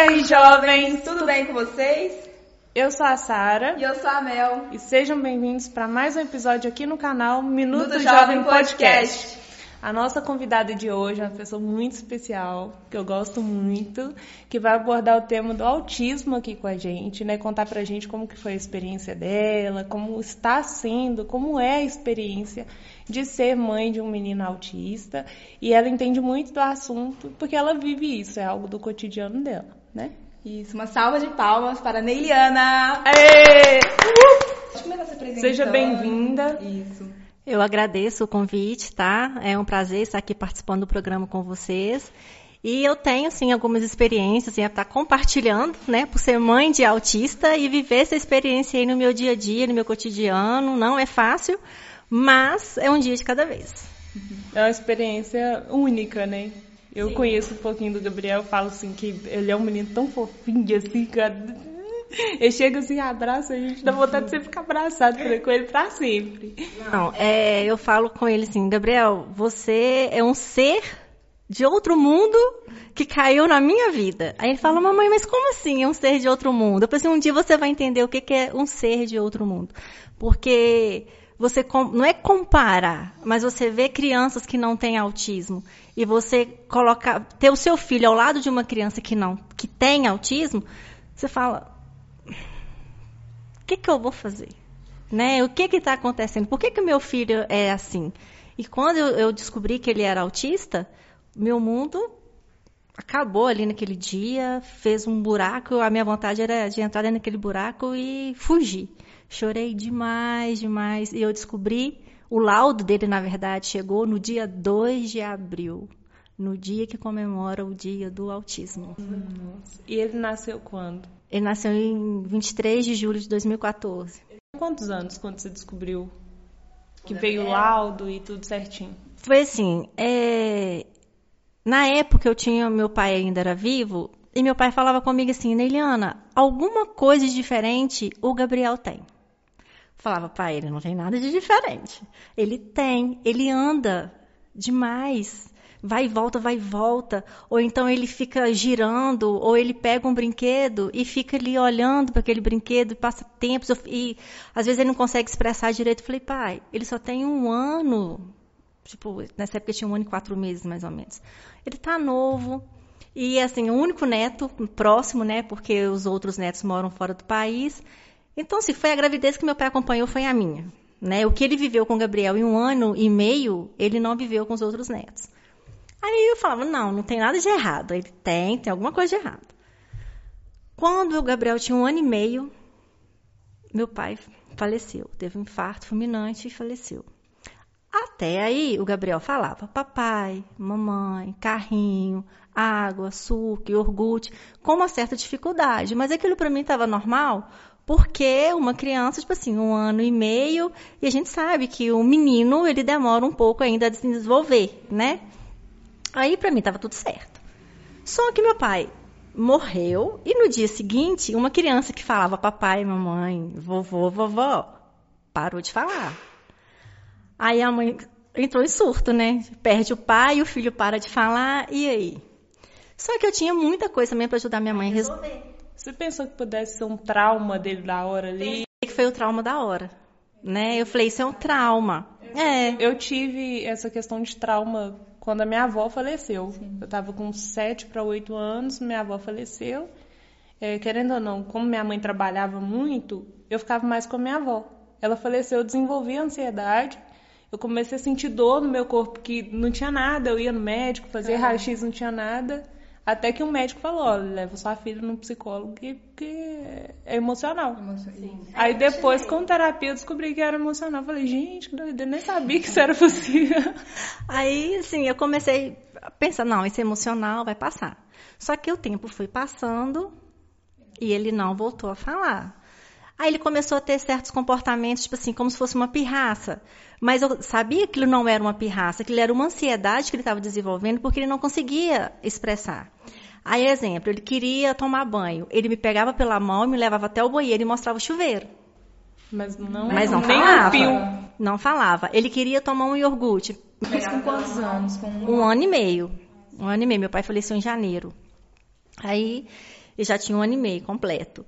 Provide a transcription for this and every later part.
aí, jovens? Tudo bem com vocês? Eu sou a Sara. E eu sou a Mel. E sejam bem-vindos para mais um episódio aqui no canal Minuto, Jovem, Jovem Podcast. Podcast. A nossa convidada de hoje é uma pessoa muito especial, que eu gosto muito, que vai abordar o tema do autismo aqui com a gente, né? Contar pra gente como que foi a experiência dela, como está sendo, como é a experiência de ser mãe de um menino autista. E ela entende muito do assunto, porque ela vive isso, é algo do cotidiano dela, né? Isso, uma salva de palmas para a Neiliana. Aê! Deixa eu começar se apresentando. Seja bem-vinda. Isso. Eu agradeço o convite, tá? É um prazer estar aqui participando do programa com vocês. E eu tenho, assim, algumas experiências, assim, estar compartilhando, né, por ser mãe de autista e viver essa experiência aí no meu dia a dia, no meu cotidiano. Não é fácil, mas é um dia de cada vez. É uma experiência única, né? Eu Sim. conheço um pouquinho do Gabriel, falo assim que ele é um menino tão fofinho, assim, cara. Ele chega assim, abraça a gente, dá vontade de você ficar abraçado com ele pra sempre. Não, é, eu falo com ele assim, Gabriel, você é um ser de outro mundo que caiu na minha vida. Aí ele fala, mamãe, mas como assim é um ser de outro mundo? Eu pensei, um dia você vai entender o que que é um ser de outro mundo. Porque você não é comparar, mas você vê crianças que não têm autismo e você colocar ter o seu filho ao lado de uma criança que não que tem autismo, você fala, o que que eu vou fazer? Né? O que que está acontecendo? Por que que meu filho é assim? E quando eu, descobri que ele era autista, meu mundo acabou ali naquele dia, fez um buraco. A minha vontade era de entrar dentro daquele buraco e fugir. Chorei demais, demais. E eu descobri, o laudo dele, na verdade, chegou no dia 2 de abril, no dia que comemora o dia do autismo. E ele nasceu quando? Ele nasceu em 23 de julho de 2014. Quantos anos quando você descobriu que veio o laudo e tudo certinho? Foi assim, é, na época eu tinha, meu pai ainda era vivo, e meu pai falava comigo assim, Neiliana, alguma coisa de diferente o Gabriel tem. Falava, pai, ele não tem nada de diferente. Ele tem, ele anda demais. Vai e volta, vai e volta. Ou então ele fica girando, ou ele pega um brinquedo e fica ali olhando para aquele brinquedo, passa tempos, e às vezes ele não consegue expressar direito. Eu falei, pai, ele só tem um ano. Tipo, nessa época tinha um ano e quatro meses, mais ou menos. Ele tá novo. E assim, o único neto próximo, né? Porque os outros netos moram fora do país. Então, se foi a gravidez que meu pai acompanhou, foi a minha. Né? O que ele viveu com o Gabriel em um ano e meio, ele não viveu com os outros netos. Aí eu falava, não, não tem nada de errado. Ele tem, tem alguma coisa de errado. Quando o Gabriel tinha um ano e meio, meu pai faleceu. Teve um infarto fulminante e faleceu. Até aí, o Gabriel falava papai, mamãe, carrinho, água, açúcar, iogurte, com uma certa dificuldade. Mas aquilo para mim estava normal, porque uma criança, tipo assim, um ano e meio, e a gente sabe que o menino, ele demora um pouco ainda a se desenvolver, né? Aí para mim estava tudo certo. Só que meu pai morreu e no dia seguinte, uma criança que falava papai, mamãe, vovô, vovó, parou de falar. Aí a mãe entrou em surto, né? Perde o pai, o filho para de falar, e aí? Só que eu tinha muita coisa também para ajudar minha mãe a resolver. Você pensou que pudesse ser um trauma dele da hora ali? Que foi o trauma da hora, né? Eu falei, isso é um trauma. É. Eu tive essa questão de trauma quando a minha avó faleceu. Eu tava com 7 para 8 anos, minha avó faleceu. É, querendo ou não, como minha mãe trabalhava muito, eu ficava mais com a minha avó. Ela faleceu, eu desenvolvi ansiedade. Eu comecei a sentir dor no meu corpo, que não tinha nada. Eu ia no médico, fazia raio-x, não tinha nada. Até que um médico falou, olha, leva sua filha no psicólogo, que, que é emocional. Aí depois, com terapia, eu descobri que era emocional. Falei, gente, que doideira, nem sabia que isso era possível. Aí, assim, eu comecei a pensar, não, esse emocional vai passar. Só que o tempo foi passando e ele não voltou a falar. Aí ele começou a ter certos comportamentos, tipo assim, como se fosse uma pirraça. Mas eu sabia que ele não era uma pirraça, que ele era uma ansiedade que ele estava desenvolvendo porque ele não conseguia expressar. Aí, exemplo, ele queria tomar banho. Ele me pegava pela mão e me levava até o banheiro e mostrava o chuveiro. Mas não, Mas não nem falava. um. Não falava. Ele queria tomar um iogurte. Mas com quantos anos? Com Um ano e meio. Um ano e meio. Meu pai faleceu em janeiro. Aí Ele já tinha um ano e meio completo.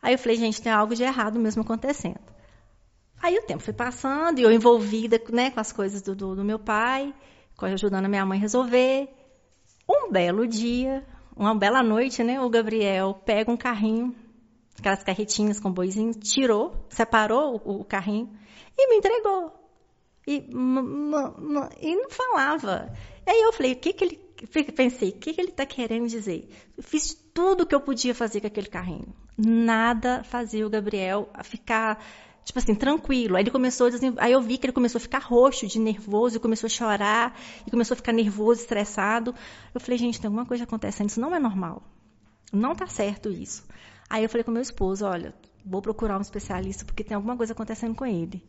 Aí eu falei, gente, tem algo de errado mesmo acontecendo. Aí o tempo foi passando e eu envolvida né, com as coisas do, do, do meu pai, ajudando a minha mãe resolver. Um belo dia, uma bela noite, né? O Gabriel pega um carrinho, aquelas carretinhas com boizinho, tirou, separou o, o carrinho e me entregou. E, e não falava. Aí eu falei, o que que ele pensei, o que, ele está querendo dizer? Eu fiz tudo o que eu podia fazer com aquele carrinho. Nada fazia o Gabriel ficar, tipo assim, tranquilo. Aí ele começou. Aí eu vi que ele começou a ficar roxo, de nervoso, e começou a chorar, e começou a ficar nervoso, estressado. Eu falei, gente, tem alguma coisa acontecendo, isso não é normal. Não tá certo isso. Aí eu falei com meu esposo, olha, vou procurar um especialista porque tem alguma coisa acontecendo com ele.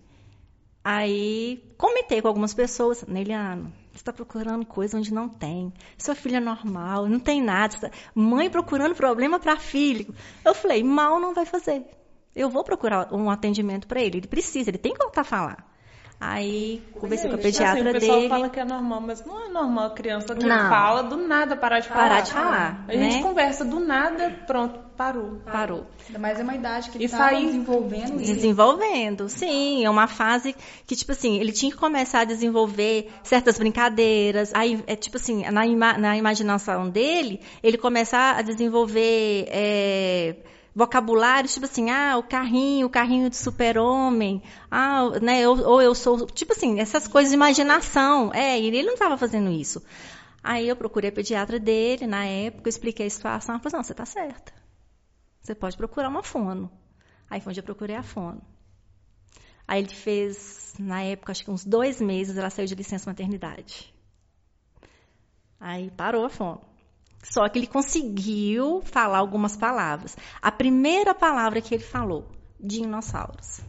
Aí comentei com algumas pessoas, Neliano, você está procurando coisa onde não tem. Sua filha é normal, não tem nada. Tá... Mãe procurando problema para filho. Eu falei, mal não vai fazer. Eu vou procurar um atendimento para ele. Ele precisa, ele tem que voltar a falar. Aí conversei com a pediatra assim, o pessoal dele. fala que é normal, mas não é normal a criança que Não. fala do nada parar de falar. Parar de falar, A gente né? conversa do nada, pronto, parou. Parou. Ainda mais é uma idade que ele Isso tá aí- desenvolvendo isso. Desenvolvendo, sim, é uma fase que, tipo assim, ele tinha que começar a desenvolver certas brincadeiras. Aí, é tipo assim, na, ima- na imaginação dele, ele começar a desenvolver é, vocabulário, tipo assim, ah, o carrinho, o carrinho de super-homem, ah, né, eu- ou eu sou, tipo assim, essas coisas de imaginação. É, e ele não estava fazendo isso. Aí eu procurei a pediatra dele, na época, eu expliquei a situação, ela falou, não, você tá certa. Você pode procurar uma fono. Aí foi onde eu procurei a fono. Aí ele fez, na época, acho que uns dois meses, ela saiu de licença maternidade. Aí parou a fono. Só que ele conseguiu falar algumas palavras. A primeira palavra que ele falou, dinossauros.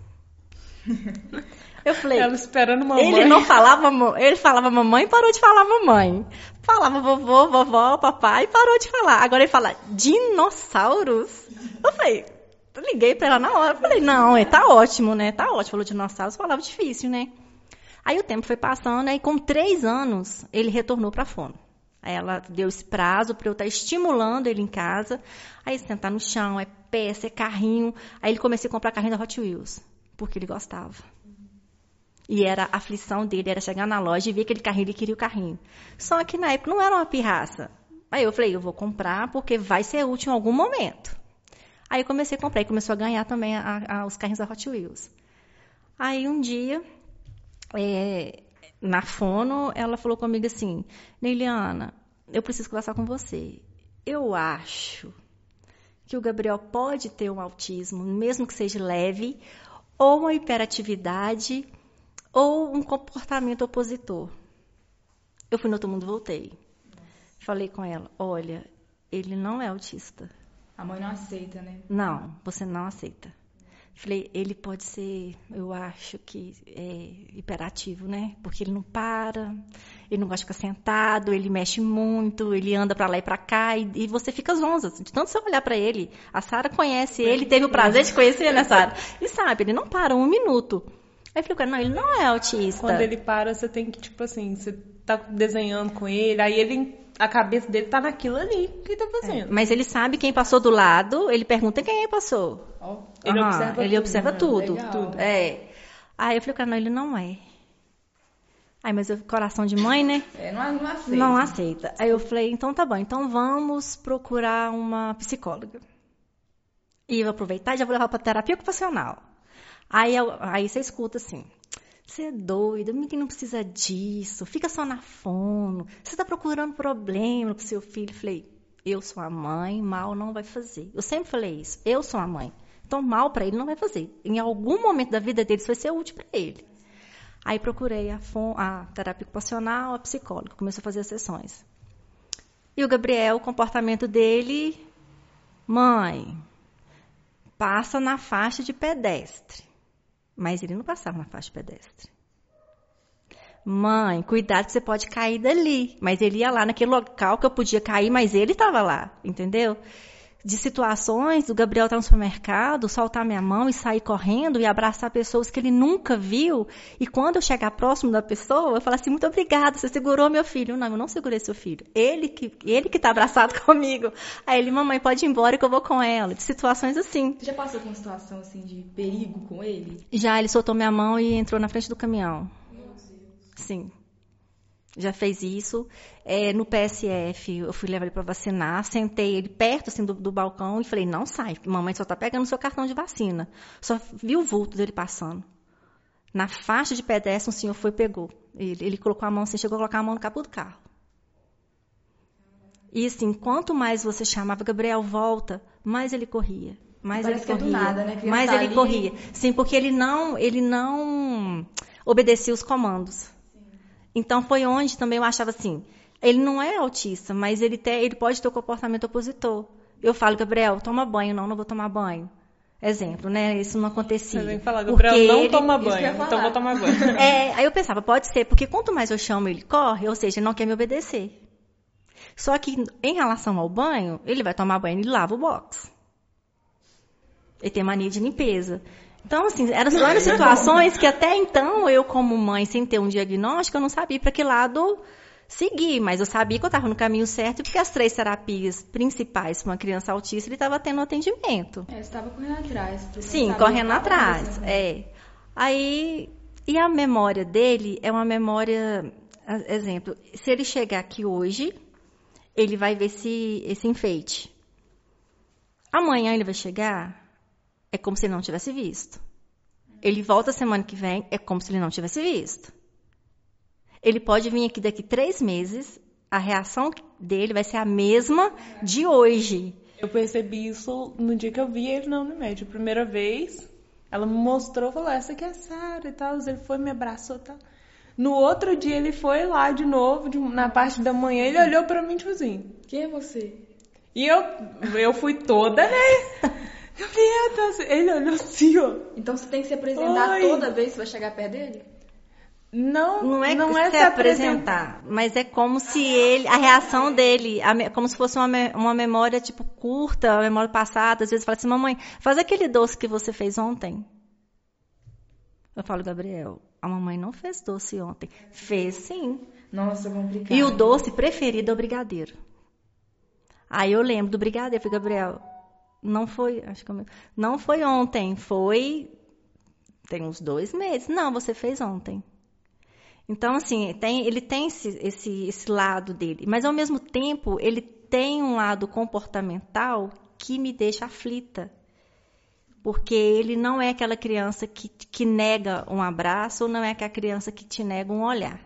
Eu falei, Ela esperando mamãe. ele não falava, ele falava mamãe e parou de falar mamãe. Falava vovô, vovó, papai e parou de falar. Agora ele fala dinossauros. Eu falei, eu liguei pra ela na hora. Falei, não, é, tá ótimo, né? Tá ótimo. Falou dinossauros, falava difícil, né? Aí o tempo foi passando, aí com três anos ele retornou pra fono. Aí ela deu esse prazo para eu estar estimulando ele em casa. Aí sentar no chão, é peça, é carrinho. Aí ele comecei a comprar carrinho da Hot Wheels, porque ele gostava. E era a aflição dele, era chegar na loja e ver aquele carrinho, ele queria o carrinho. Só que na época não era uma pirraça. Aí eu falei, eu vou comprar porque vai ser útil em algum momento. Aí eu comecei a comprar e começou a ganhar também a- a- os carrinhos da Hot Wheels. Aí um dia, é, na fono, ela falou comigo assim, Neiliana, eu preciso conversar com você. Eu acho que o Gabriel pode ter um autismo, mesmo que seja leve, ou uma hiperatividade, ou um comportamento opositor. Eu fui no outro mundo voltei. Falei com ela, olha, ele não é autista. A mãe não aceita, né? Não, você não aceita. Falei, ele pode ser, eu acho que é hiperativo, né? Porque ele não para, ele não gosta de ficar sentado, ele mexe muito, ele anda pra lá e pra cá e, e você fica zonza. De tanto você olhar pra ele, a Sara conhece ele, teve o prazer de conhecer, né, Sara? E sabe, ele não para um minuto. Aí eu falei, não, ele não é autista. Quando ele para, você tem que, tipo assim, você tá desenhando com ele, aí ele, a cabeça dele tá naquilo ali que ele tá fazendo. Mas ele sabe quem passou do lado, ele pergunta quem passou. Ó, Ele Aham, observa ele tudo, observa né? tudo. É. Aí eu falei, cara, não, ele não é. Aí, mas eu, coração de mãe, né? é, não, não aceita. Não aceita. Aí eu falei, então tá bom, então vamos procurar uma psicóloga. E eu vou aproveitar e já vou levar pra terapia ocupacional. Aí, eu- aí você escuta assim, você é doido, menino não precisa disso, fica só na fono, você tá procurando problema pro seu filho. Falei, eu sou a mãe, mal não vai fazer. Eu sempre falei isso, eu sou a mãe. Então mal pra ele não vai fazer. Em algum momento da vida dele isso vai ser útil pra ele. Aí procurei a, a terapia ocupacional, a psicóloga, começou a fazer as sessões. E o Gabriel, o comportamento dele, mãe, passa na faixa de pedestre. Mas ele não passava na faixa de pedestre. Mãe, cuidado que você pode cair dali. Mas ele ia lá naquele local que eu podia cair, mas ele estava lá, entendeu? De situações do Gabriel estar no supermercado, soltar minha mão e sair correndo e abraçar pessoas que ele nunca viu. E quando eu chegar próximo da pessoa, eu falo assim, muito obrigada, você segurou meu filho. Não, eu não segurei seu filho. Ele que ele que está abraçado comigo. Aí ele, mamãe, pode ir embora que eu vou com ela. De situações assim. Você já passou por uma situação assim de perigo com ele? Já ele soltou minha mão e entrou na frente do caminhão. Sim. Já fez isso. É, no PSF, eu fui levar ele para vacinar, sentei ele perto assim, do, do, balcão e falei, não sai, mamãe só está pegando seu cartão de vacina. Só vi o vulto dele passando. Na faixa de pedestre, um senhor foi e pegou. Ele, ele colocou a mão assim, chegou a colocar a mão no capô do carro. E assim, quanto mais você chamava, Gabriel, volta, mais ele corria. Mais Parece ele é corria. nada, né? Mais tá ele ali. corria. Sim, porque ele não, ele não obedecia os comandos. Então foi onde também eu achava assim, ele não é autista, mas ele, te, ele pode ter o comportamento opositor. Eu falo, Gabriel, toma banho, não, não vou tomar banho. Exemplo, né? Isso não acontecia. Você vem falar, Gabriel, não ele- toma banho, então vou tomar banho. É, aí eu pensava, pode ser, porque quanto mais eu chamo, ele corre, ou seja, ele não quer me obedecer. Só que em relação ao banho, ele vai tomar banho e lava o box. Ele tem mania de limpeza. Então, assim, eram várias situações que até então eu, como mãe, sem ter um diagnóstico, eu não sabia para que lado seguir, mas eu sabia que eu estava no caminho certo, porque as três terapias principais para uma criança autista, ele estava tendo atendimento. É, você estava correndo atrás. Sim, correndo atrás. acontecendo. É. Aí, e a memória dele é uma memória, exemplo, se ele chegar aqui hoje, ele vai ver esse, esse enfeite. Amanhã ele vai chegar, é como se ele não tivesse visto. Ele volta semana que vem, é como se ele não tivesse visto. Ele pode vir aqui daqui três meses, a reação dele vai ser a mesma de hoje. Eu percebi isso no dia que eu vi ele na Unimed. A primeira vez, ela me mostrou, falou, essa aqui é a Sara e tal. Ele foi, me abraçou e tal. No outro dia ele foi lá de novo, de- na parte da manhã, ele olhou pra mim, tipo assim. Quem é você? E eu, eu fui toda, né? Gabriel, ele olhou assim, ó. Então você tem que se apresentar Oi. toda vez que você vai chegar perto dele? Não, Não é, não se é se apresentar, mas é como se ele, a reação dele, a como se fosse uma, uma memória tipo curta, uma memória passada. Às vezes fala assim, mamãe, faz aquele doce que você fez ontem. Eu falo, Gabriel, a mamãe não fez doce ontem. Fez sim. Nossa, complicado. E o doce preferido é o brigadeiro. Aí eu lembro do brigadeiro, falei, Gabriel, não foi, acho que eu não foi ontem, foi tem uns dois meses. Não, você fez ontem. Então, assim, tem- ele tem esse, esse, esse lado dele, mas ao mesmo tempo ele tem um lado comportamental que me deixa aflita. Porque ele não é aquela criança que, que nega um abraço ou não é aquela criança que te nega um olhar.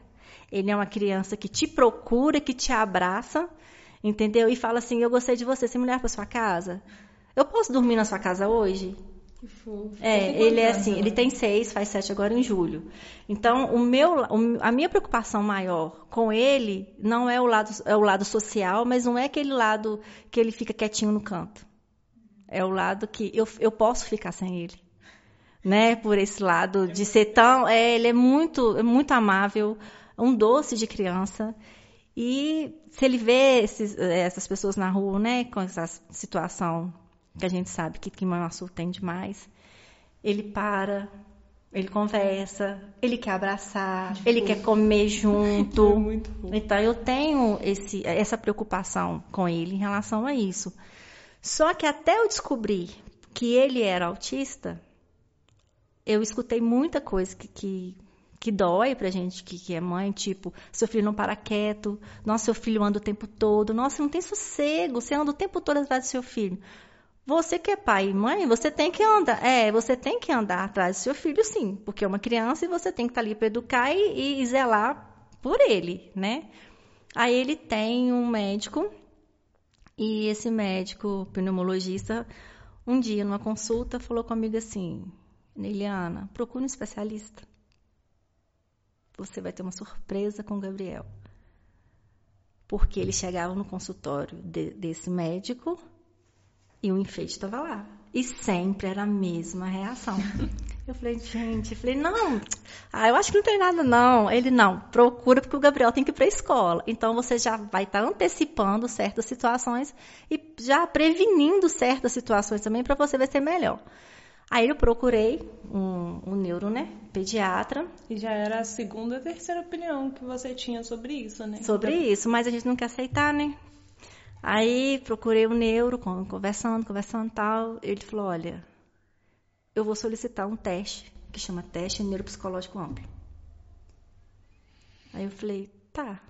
Ele é uma criança que te procura, que te abraça, entendeu? E fala assim: Eu gostei de você, você me leva para sua casa? Eu posso dormir na sua casa hoje? Que fofo. É, ele é assim, ele tem seis, faz sete agora em julho. Então, o meu, a minha preocupação maior com ele não é o lado, é o lado social, mas não é aquele lado que ele fica quietinho no canto. É o lado que eu, eu posso ficar sem ele, né? Por esse lado de ser tão, é, ele é muito, é muito amável, um doce de criança. E se ele vê esses- essas pessoas na rua, né, com essa situação que a gente sabe que Manhuaçu tem demais, ele para, ele conversa, ele quer abraçar, ele quer comer junto. Muito. Então eu tenho esse, essa preocupação com ele em relação a isso. Só que até eu descobrir que ele era autista, eu escutei muita coisa que, que, que dói pra gente que, que é mãe, tipo, seu filho não para quieto, nossa, seu filho anda o tempo todo, nossa, não tem sossego, você anda o tempo todo atrás do seu filho. Você que é pai e mãe, você tem que andar, é, você tem que andar atrás do seu filho, sim, porque é uma criança e você tem que estar ali para educar e, e zelar por ele, né? Aí ele tem um médico e esse médico pneumologista, um dia numa consulta, falou comigo assim: Neiliana, procure um especialista. Você vai ter uma surpresa com o Gabriel. Porque ele chegava no consultório de- desse médico e o enfeite estava lá. E sempre era a mesma reação. Eu falei, gente, eu falei, não, ah, eu acho que não tem nada não. Ele, não, procura porque o Gabriel tem que ir para a escola. Então você já vai estar tá antecipando certas situações e já prevenindo certas situações também para você ver se é melhor. Aí eu procurei um, um neuro, né, pediatra. E já era a segunda, terceira opinião que você tinha sobre isso, né? Sobre isso, mas a gente não quer aceitar, né? Aí procurei o um neuro, conversando, conversando tal. Ele falou, olha, eu vou solicitar um teste, que chama teste neuropsicológico amplo. Aí eu falei, tá.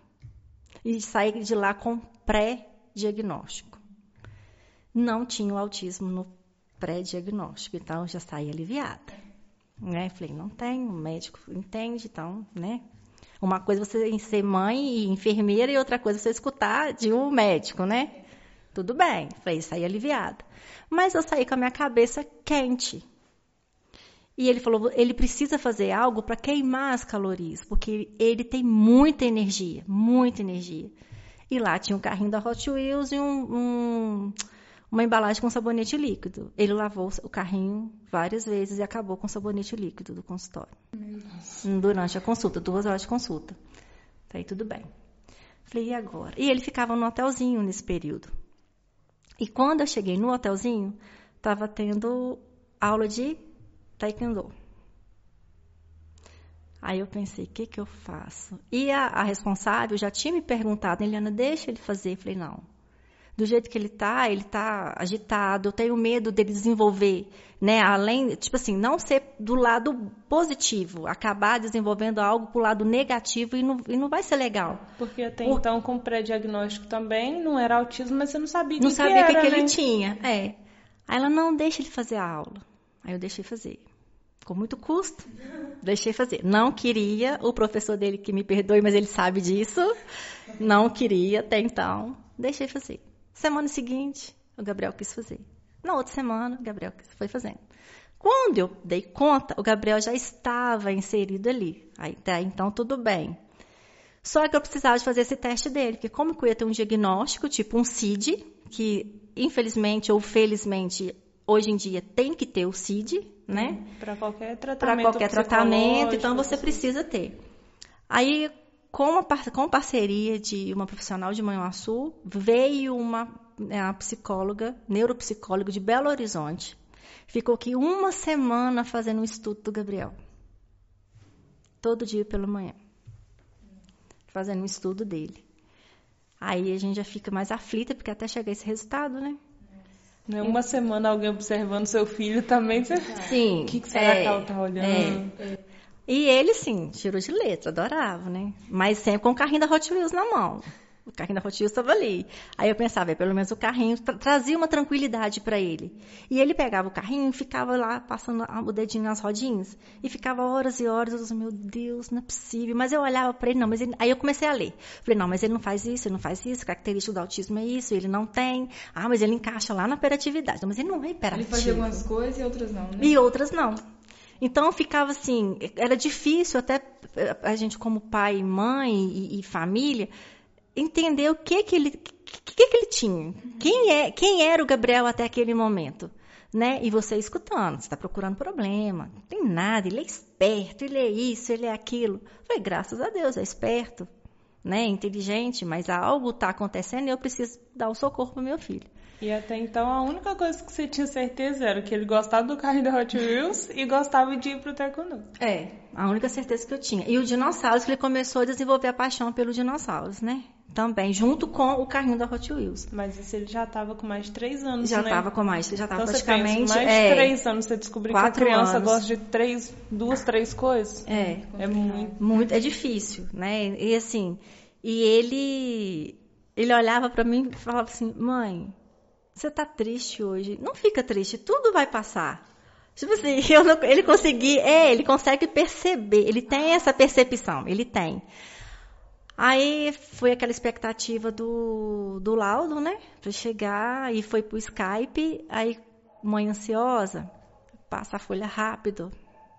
E saí de lá com pré-diagnóstico. Não tinha o autismo no pré-diagnóstico, então já saí aliviada. Né? Falei, não tem, o médico entende, então, né? Uma coisa é você ser mãe e enfermeira e outra coisa é você escutar de um médico, né? Tudo bem, falei, saí aliviada. Mas eu saí com a minha cabeça quente. E ele falou, ele precisa fazer algo para queimar as calorias, porque ele tem muita energia, muita energia. E lá tinha um carrinho da Hot Wheels e um, um, uma embalagem com sabonete líquido. Ele lavou o carrinho várias vezes e acabou com sabonete líquido do consultório. Durante a consulta, duas horas de consulta. Aí tudo bem. Falei, e agora? E ele ficava no hotelzinho nesse período. E quando eu cheguei no hotelzinho, estava tendo aula de taekwondo. Aí eu pensei, o que, que eu faço? E a, a, responsável já tinha me perguntado, Eliana, deixa ele fazer. Eu falei, não. Do jeito que ele tá, ele tá agitado, eu tenho medo dele desenvolver, né? Além, tipo assim, não ser do lado positivo, acabar desenvolvendo algo pro lado negativo e não, e não vai ser legal. Porque até Por... então, com pré-diagnóstico também, não era autismo, mas você não sabia o que, sabia o que, que né? ele tinha. É. Aí ela, não, deixa ele fazer a aula. Aí eu deixei fazer. Com muito custo, deixei fazer. Não queria, o professor dele que me perdoe, mas ele sabe disso. Não queria até então, deixei fazer. Semana seguinte, o Gabriel quis fazer. Na outra semana, o Gabriel foi fazendo. Quando eu dei conta, o Gabriel já estava inserido ali. Aí, até então, tudo bem. Só que eu precisava de fazer esse teste dele, porque como eu ia ter um diagnóstico, tipo um CID, que infelizmente ou felizmente hoje em dia tem que ter o CID, né? Para qualquer tratamento. Para qualquer tratamento, então você precisa ter. Aí, com, a, com parceria de uma profissional de Manhuaçu, veio uma, né, uma psicóloga, neuropsicóloga de Belo Horizonte. Ficou aqui uma semana fazendo um estudo do Gabriel. Todo dia pela manhã. Fazendo um estudo dele. Aí a gente já fica mais aflita, porque até chegar esse resultado, né? Né? Uma semana alguém observando seu filho também. Você... Sim. O que, que será é, que ela tá olhando? É. E ele, sim, tirou de letra, adorava, né? Mas sempre com o carrinho da Hot Wheels na mão. O carrinho da Hot Wheels estava ali. Aí eu pensava, é, pelo menos o carrinho tra trazia uma tranquilidade para ele. E ele pegava o carrinho e ficava lá passando o dedinho nas rodinhas. E ficava horas e horas. Eu disse, meu Deus, não é possível. Mas eu olhava para ele, não, mas ele... Aí eu comecei a ler. Falei, não, mas ele não faz isso, ele não faz isso. Característico do autismo é isso, ele não tem. Ah, mas ele encaixa lá na hiperatividade. Não, mas ele não é hiperativo. Ele fazia algumas coisas e outras não, né? E outras não. Então ficava assim, era difícil até a gente como pai, mãe e, e família entender o que que ele, que, que ele tinha. Quem, é, quem era o Gabriel até aquele momento. Né? E você escutando, você está procurando problema, não tem nada, ele é esperto, ele é isso, ele é aquilo. Foi graças a Deus, é esperto, né? inteligente, mas algo está acontecendo e eu preciso dar o socorro para meu filho. E até então a única coisa que você tinha certeza era que ele gostava do carrinho da Hot Wheels e gostava de ir pro taekwondo. É, a única certeza que eu tinha. E o dinossauros, que ele começou a desenvolver a paixão pelo dinossauros, né? também, junto com o carrinho da Hot Wheels. Mas isso ele já estava com mais de três anos, já né? Já estava com mais, já estava então, praticamente... Você pensa, mais é, de três anos, você descobriu que a criança anos. gosta de três, duas, três coisas. É. É muito... Muito, é difícil, né? E assim, e ele, ele olhava para mim e falava assim, mãe, você tá triste hoje? Não fica triste, tudo vai passar. Tipo assim, não, ele conseguir, é, ele consegue perceber, ele tem essa percepção, ele tem. Aí foi aquela expectativa do, do laudo, né? Para chegar, e foi pro Skype, aí mãe ansiosa, passa a folha rápido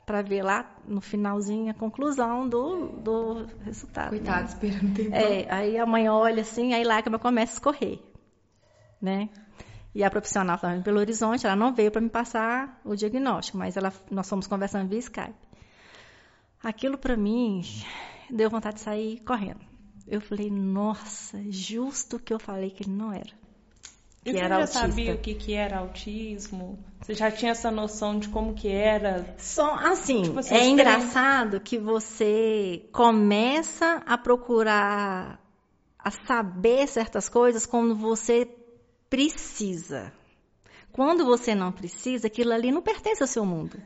para ver lá no finalzinho a conclusão do, do resultado. Coitado, né? esperando tempo. É, aí a mãe olha assim, aí lágrima começa a escorrer, né? E a profissional estava em Belo Horizonte, ela não veio para me passar o diagnóstico, mas ela, nós fomos conversando via Skype. Aquilo para mim deu vontade de sair correndo. Eu falei, nossa, justo que eu falei que ele não era. Que e você era já autista. sabia o que, que era autismo? Você já tinha essa noção de como que era? Só assim, tipo assim, é engraçado que você começa a procurar a saber certas coisas quando você precisa. Quando você não precisa, aquilo ali não pertence ao seu mundo,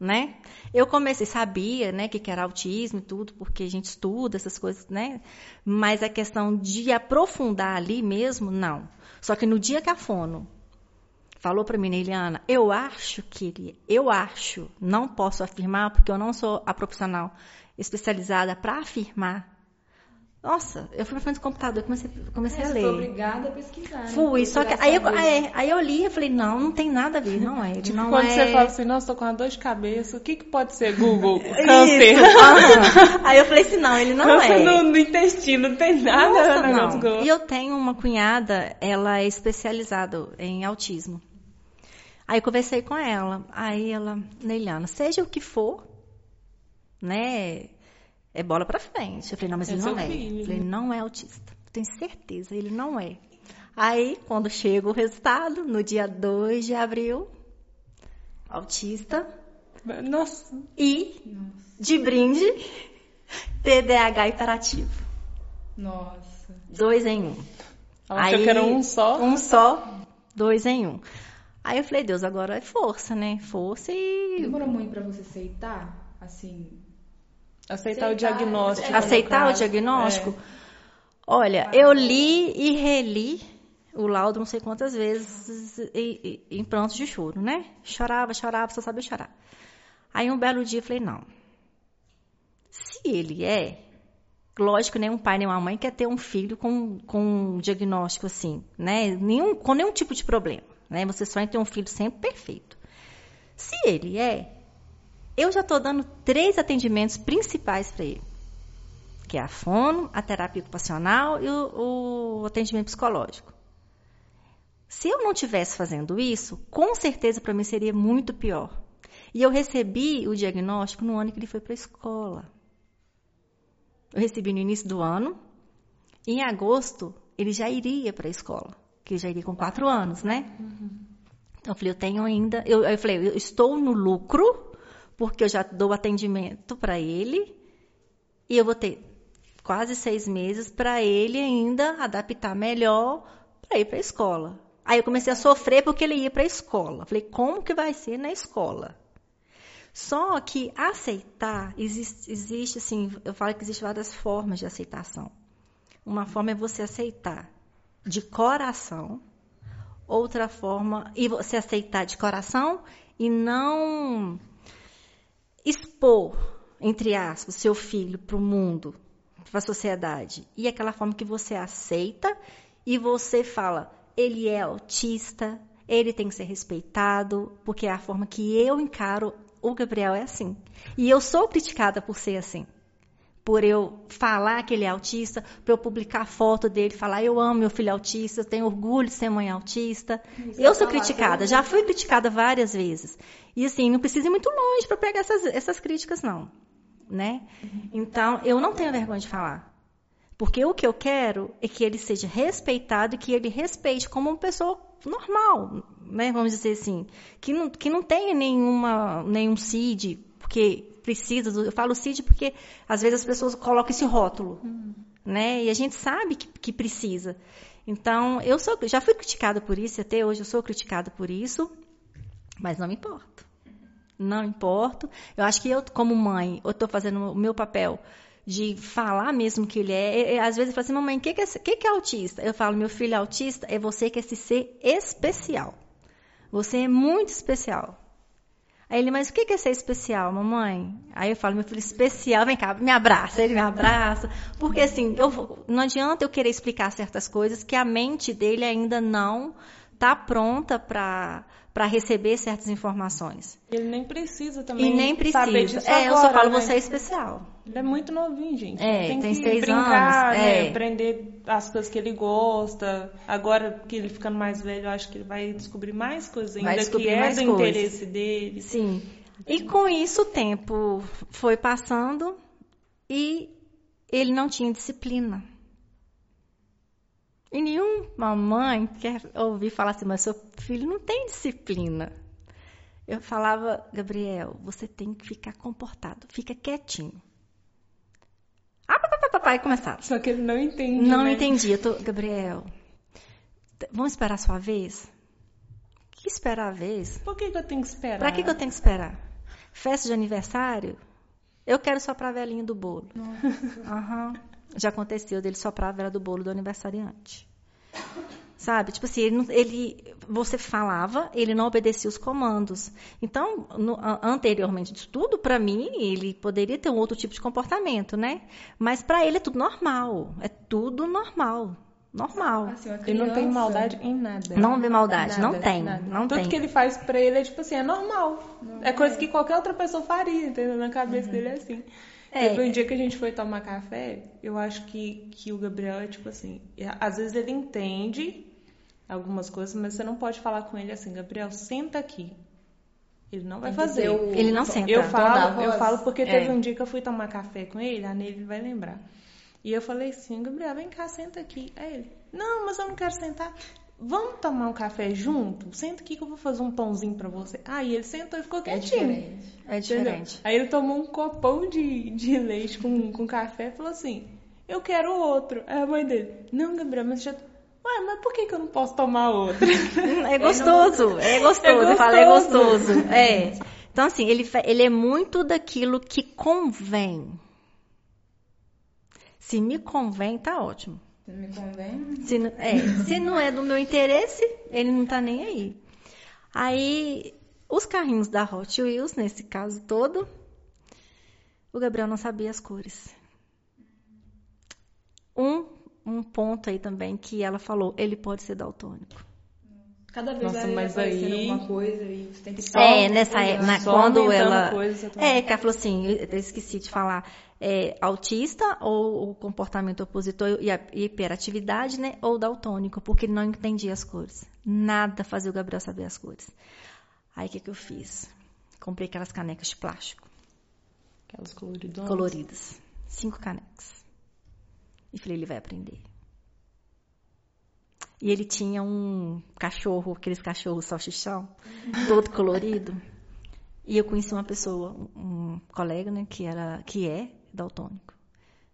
né? Eu comecei, sabia, né, que, era autismo e tudo, porque a gente estuda essas coisas, né? Mas a questão de aprofundar ali mesmo, não. Só que no dia que a fono falou para mim, Eliana, eu acho que ele, eu acho, não posso afirmar porque eu não sou a profissional especializada para afirmar nossa, eu fui pra frente do computador, comecei, comecei é, a ler. Foi obrigada a pesquisar. Fui, né? só que aí eu, aí, aí eu li e falei, não, não tem nada a ver, não é. Tipo, não quando é... você fala assim, nossa, tô com uma dor de cabeça, o que, que pode ser Google? Câncer. aí eu falei assim, não, ele não Câncer é. No, no intestino, não tem nada. Nossa, não. E eu tenho uma cunhada, ela é especializada em autismo. Aí eu conversei com ela, aí ela, Neiliana, seja o que for, né, é bola para frente. Eu falei, não, mas é ele não é. Filho. Eu falei, não é autista. Tenho certeza, ele não é. Aí, quando chega o resultado, no dia 2 de abril, autista. Nossa. E, de brinde, TDAH hiperativo. Nossa. Dois em um. Ela Aí, achou que era um só? Um só, dois em um. Aí eu falei, Deus, agora é força, né? Força e. Demorou muito pra você aceitar, assim, Aceitar, aceitar o diagnóstico. Aceitar o diagnóstico? É. Olha, eu li e reli o laudo não sei quantas vezes em prantos de choro, né? Chorava, chorava, só sabia chorar. Aí um belo dia eu falei, não. Se ele é, lógico, nenhum pai, nenhuma mãe quer ter um filho com, com um diagnóstico assim, né? Nenhum, com nenhum tipo de problema, né? Você sonha ter um filho sempre perfeito. Se ele é, eu já estou dando três atendimentos principais para ele, que é a fono, a terapia ocupacional e o, o atendimento psicológico. Se eu não tivesse fazendo isso, com certeza para mim seria muito pior. E eu recebi o diagnóstico no ano que ele foi para a escola. Eu recebi no início do ano. E em agosto, ele já iria para a escola, que já iria com quatro anos, né? Uhum. Então eu falei, eu tenho ainda. Eu, eu falei, eu estou no lucro porque eu já dou atendimento para ele e eu vou ter quase seis meses para ele ainda adaptar melhor para ir para a escola. Aí eu comecei a sofrer porque ele ia para a escola. Falei, como que vai ser na escola? Só que aceitar, existe, existe assim, eu falo que existem várias formas de aceitação. Uma forma é você aceitar de coração, outra forma, e você aceitar de coração e não expor, entre aspas, seu filho para o mundo, para a sociedade, e aquela forma que você aceita e você fala, ele é autista, ele tem que ser respeitado, porque é a forma que eu encaro o Gabriel é assim. E eu sou criticada por ser assim. Por eu falar que ele é autista, por eu publicar foto dele, falar eu amo meu filho autista, eu tenho orgulho de ser mãe autista. Isso eu sou criticada, já fui criticada várias vezes. E assim, não precisa ir muito longe para pegar essas, essas críticas, não. Né? Então, eu não tenho vergonha de falar. Porque o que eu quero é que ele seja respeitado e que ele respeite como uma pessoa normal, né? Vamos dizer assim, que não, que não tenha nenhuma, nenhum CID, porque precisa, eu falo CID porque às vezes as pessoas colocam esse rótulo, hum. né? E a gente sabe que, que precisa. Então, eu sou, já fui criticada por isso, até hoje eu sou criticada por isso, mas não me importo. Não importo. Eu acho que eu, como mãe, eu estou fazendo o meu papel de falar mesmo que ele é. às vezes eu falo assim, mamãe, o que, que, é, que, que é autista? Eu falo, meu filho é autista é você que é esse ser especial. Você é muito especial. Aí ele, mas o que é ser especial, mamãe? Aí eu falo, meu filho, especial, vem cá, me abraça. Ele me abraça. Porque assim, eu, não adianta eu querer explicar certas coisas que a mente dele ainda não tá pronta para para receber certas informações. Ele nem precisa também E nem saber precisa. disso É, eu agora, só falo, né? você é especial. Ele é muito novinho, gente. É, tem, tem que seis brincar, anos, né? é. Aprender as coisas que ele gosta. Agora que ele ficando mais velho, eu acho que ele vai descobrir mais coisas ainda Vai que descobrir é mais do coisas. interesse dele. Sim. E com isso o tempo foi passando e ele não tinha disciplina. E nenhuma mãe quer ouvir falar assim, mas seu filho não tem disciplina. Eu falava, Gabriel, você tem que ficar comportado, fica quietinho. Ah, papai, papai, começava. Só que ele não entende. Não né? entendi. Eu tô, Gabriel, vamos esperar a sua vez? Que esperar a vez? Por que, que eu tenho que esperar? Pra que, que eu tenho que esperar? Festa de aniversário? Eu quero soprar a velhinha do bolo. Aham. Já aconteceu dele soprar a vela do bolo do aniversariante. Sabe? Tipo assim, ele, não- ele- você falava, ele não obedecia os comandos. Então, no- anteriormente disso tudo, para mim, ele poderia ter um outro tipo de comportamento, né? Mas para ele é tudo normal. É tudo normal. Normal. Assim, Ele não tem maldade em nada. Não vê maldade, Nada, não tem, nada. não Tudo tem. que ele faz pra ele é tipo assim, é normal. é coisa que qualquer outra pessoa faria, entendeu? Na cabeça dele é assim. É. Teve um dia que a gente foi tomar café, eu acho que, que o Gabriel é tipo assim, é- às vezes ele entende algumas coisas, mas você não pode falar com ele assim, Gabriel, senta aqui. Ele não vai fazer. o- Ele não senta. Eu falo, eu falo porque É. teve um dia que eu fui tomar café com ele, a Nele vai lembrar. E eu falei assim, Gabriel, vem cá, senta aqui. Aí ele, não, mas eu não quero sentar. Vamos tomar um café junto? Senta aqui que eu vou fazer um pãozinho pra você. Aí ele sentou e ficou É quietinho. diferente. É Entendeu? diferente. Aí ele tomou um copão de, de leite com, com café e falou assim: Eu quero outro. Aí a mãe dele: Não, Gabriel, mas já. Ué, mas por que, que eu não posso tomar outro? É gostoso, é gostoso, eu falo, é gostoso. É. Então, assim, ele, ele é muito daquilo que convém. Se me convém, tá ótimo. Se não me convém. Se não, é, se não é do meu interesse, ele não tá nem aí. Aí, os carrinhos da Hot Wheels, nesse caso todo, o Gabriel não sabia as cores. Um, um ponto aí também que ela falou, ele pode ser daltônico. Cada vez Nossa, vai mas aí- alguma coisa e você tem que É, nessa época, na- Só quando aumentando ela. coisa também. é, que ela falou assim, eu esqueci de falar, é, autista ou o comportamento opositor e a hiperatividade, né? Ou daltônico, porque ele não entendia as cores. Nada fazia o Gabriel saber as cores. Aí o que, que eu fiz? Comprei aquelas canecas de plástico, Aquelas coloridonas. coloridas. Cinco canecas. E falei, ele vai aprender. E ele tinha um cachorro, aqueles cachorros salchichão, todo colorido. E eu conheci uma pessoa, um um colega, né, que, era, que é daltônico.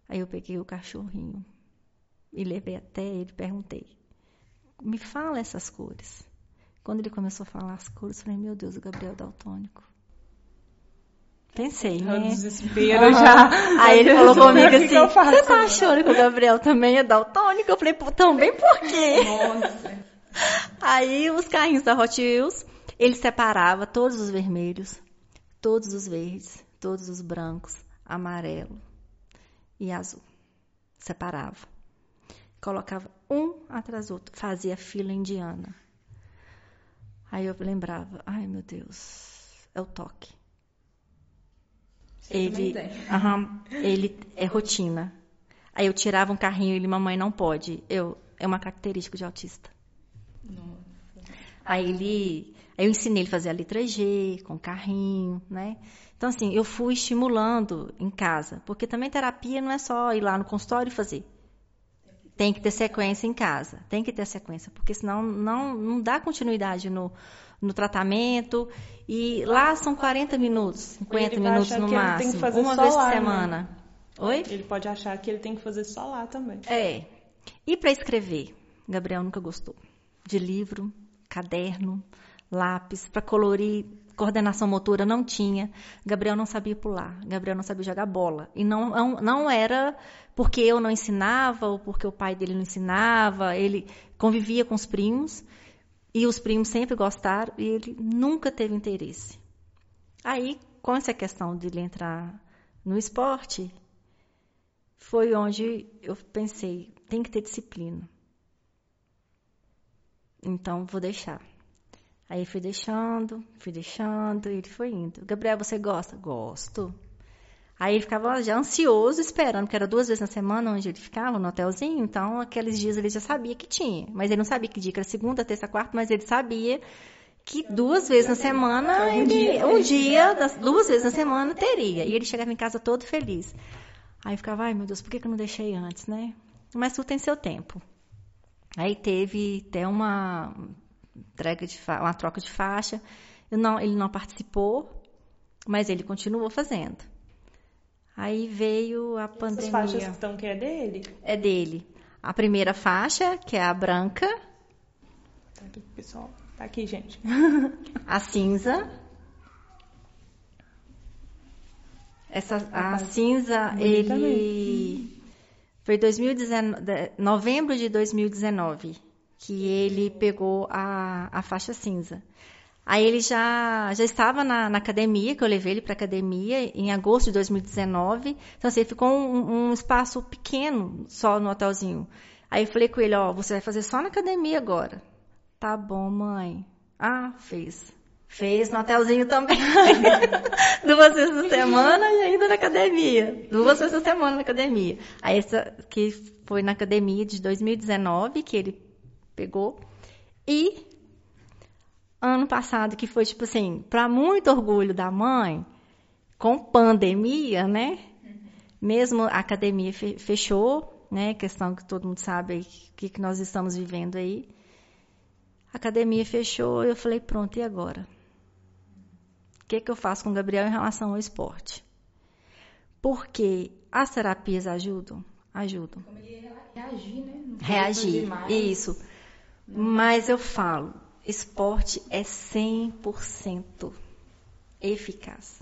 Aí eu peguei o cachorrinho e levei até ele, perguntei, me fala essas cores. Quando ele começou a falar as cores, eu falei, meu Deus, o Gabriel é daltônico. Pensei, É né? desespero já. Aí ele falou comigo assim, você tá achando que o Gabriel também é daltônico? Eu falei, também por quê? Nossa. Aí os carrinhos da Hot Wheels, ele separava todos os vermelhos, todos os verdes, todos os brancos, amarelo e azul. Separava. Colocava um atrás do outro, fazia fila indiana. Aí eu lembrava, ai meu Deus, é o toque. Você Ele, aham, ele é rotina. Aí eu tirava um carrinho e ele, mamãe, não pode. Eu, é uma característica de autista. Nossa. Aí ele, aí eu ensinei ele a fazer a letra G com carrinho, né? Então assim, eu fui estimulando em casa, porque também terapia não é só ir lá no consultório e fazer. Tem que ter sequência em casa, tem que ter sequência, porque senão não, não dá continuidade no, no tratamento. E lá são 40 minutos, 50 Ele minutos no máximo, uma só vez por né? semana. Oi? Ele pode achar que ele tem que fazer só lá também. É. E para escrever? Gabriel nunca gostou. De livro, caderno, lápis, para colorir, coordenação motora não tinha. Gabriel não sabia pular. Gabriel não sabia jogar bola. E não, não, não era porque eu não ensinava ou porque o pai dele não ensinava. Ele convivia com os primos e os primos sempre gostaram e ele nunca teve interesse. Aí, com essa questão de ele entrar no esporte, foi onde eu pensei, tem que ter disciplina. Então, vou deixar. Aí fui deixando, fui deixando, e ele foi indo. Gabriel, você gosta? Gosto. Aí ele ficava já ansioso, esperando, porque era duas vezes na semana onde ele ficava, no hotelzinho. Então, aqueles dias ele já sabia que tinha. Mas ele não sabia que dia, que era segunda, terça, quarta, mas ele sabia que duas vezes na semana, ele, um dia, das- duas vezes na semana teria. E ele chegava em casa todo feliz. Aí eu ficava, ai meu Deus, por que eu não deixei antes, né? Mas tudo tem seu tempo. Aí teve até uma entrega de uma troca de faixa. Não, ele não participou, mas ele continuou fazendo. Aí veio a Essas pandemia. faixas que estão que é dele? É dele. A primeira faixa, que é a branca, Tá aqui, pessoal. Tá aqui, gente. a cinza. Essa, a cinza, ele foi 2019, de- novembro de 2019 que ele pegou a, a faixa cinza. Aí ele já, já estava na, na academia, que eu levei ele para academia em agosto de 2019. Então, assim, ficou um, um espaço pequeno só no hotelzinho. Aí eu falei com ele, ó, você vai fazer só na academia agora. Tá bom, mãe. Ah, fez. Fez no hotelzinho também. Duas vezes na semana e ainda na academia. Duas vezes na semana na academia. Aí essa que foi na academia de 2019 que ele pegou. E ano passado, que foi tipo assim, para muito orgulho da mãe, com pandemia, né? Mesmo a academia fe- fechou, né? Questão que todo mundo sabe o que, que nós estamos vivendo aí. A academia fechou, eu falei, pronto, e agora? O que, que eu faço com o Gabriel em relação ao esporte? Porque as terapias ajudam? Ajudam. Como ele ia reagir, né? Não Reagir, isso. Mas eu falo, esporte é 100% eficaz.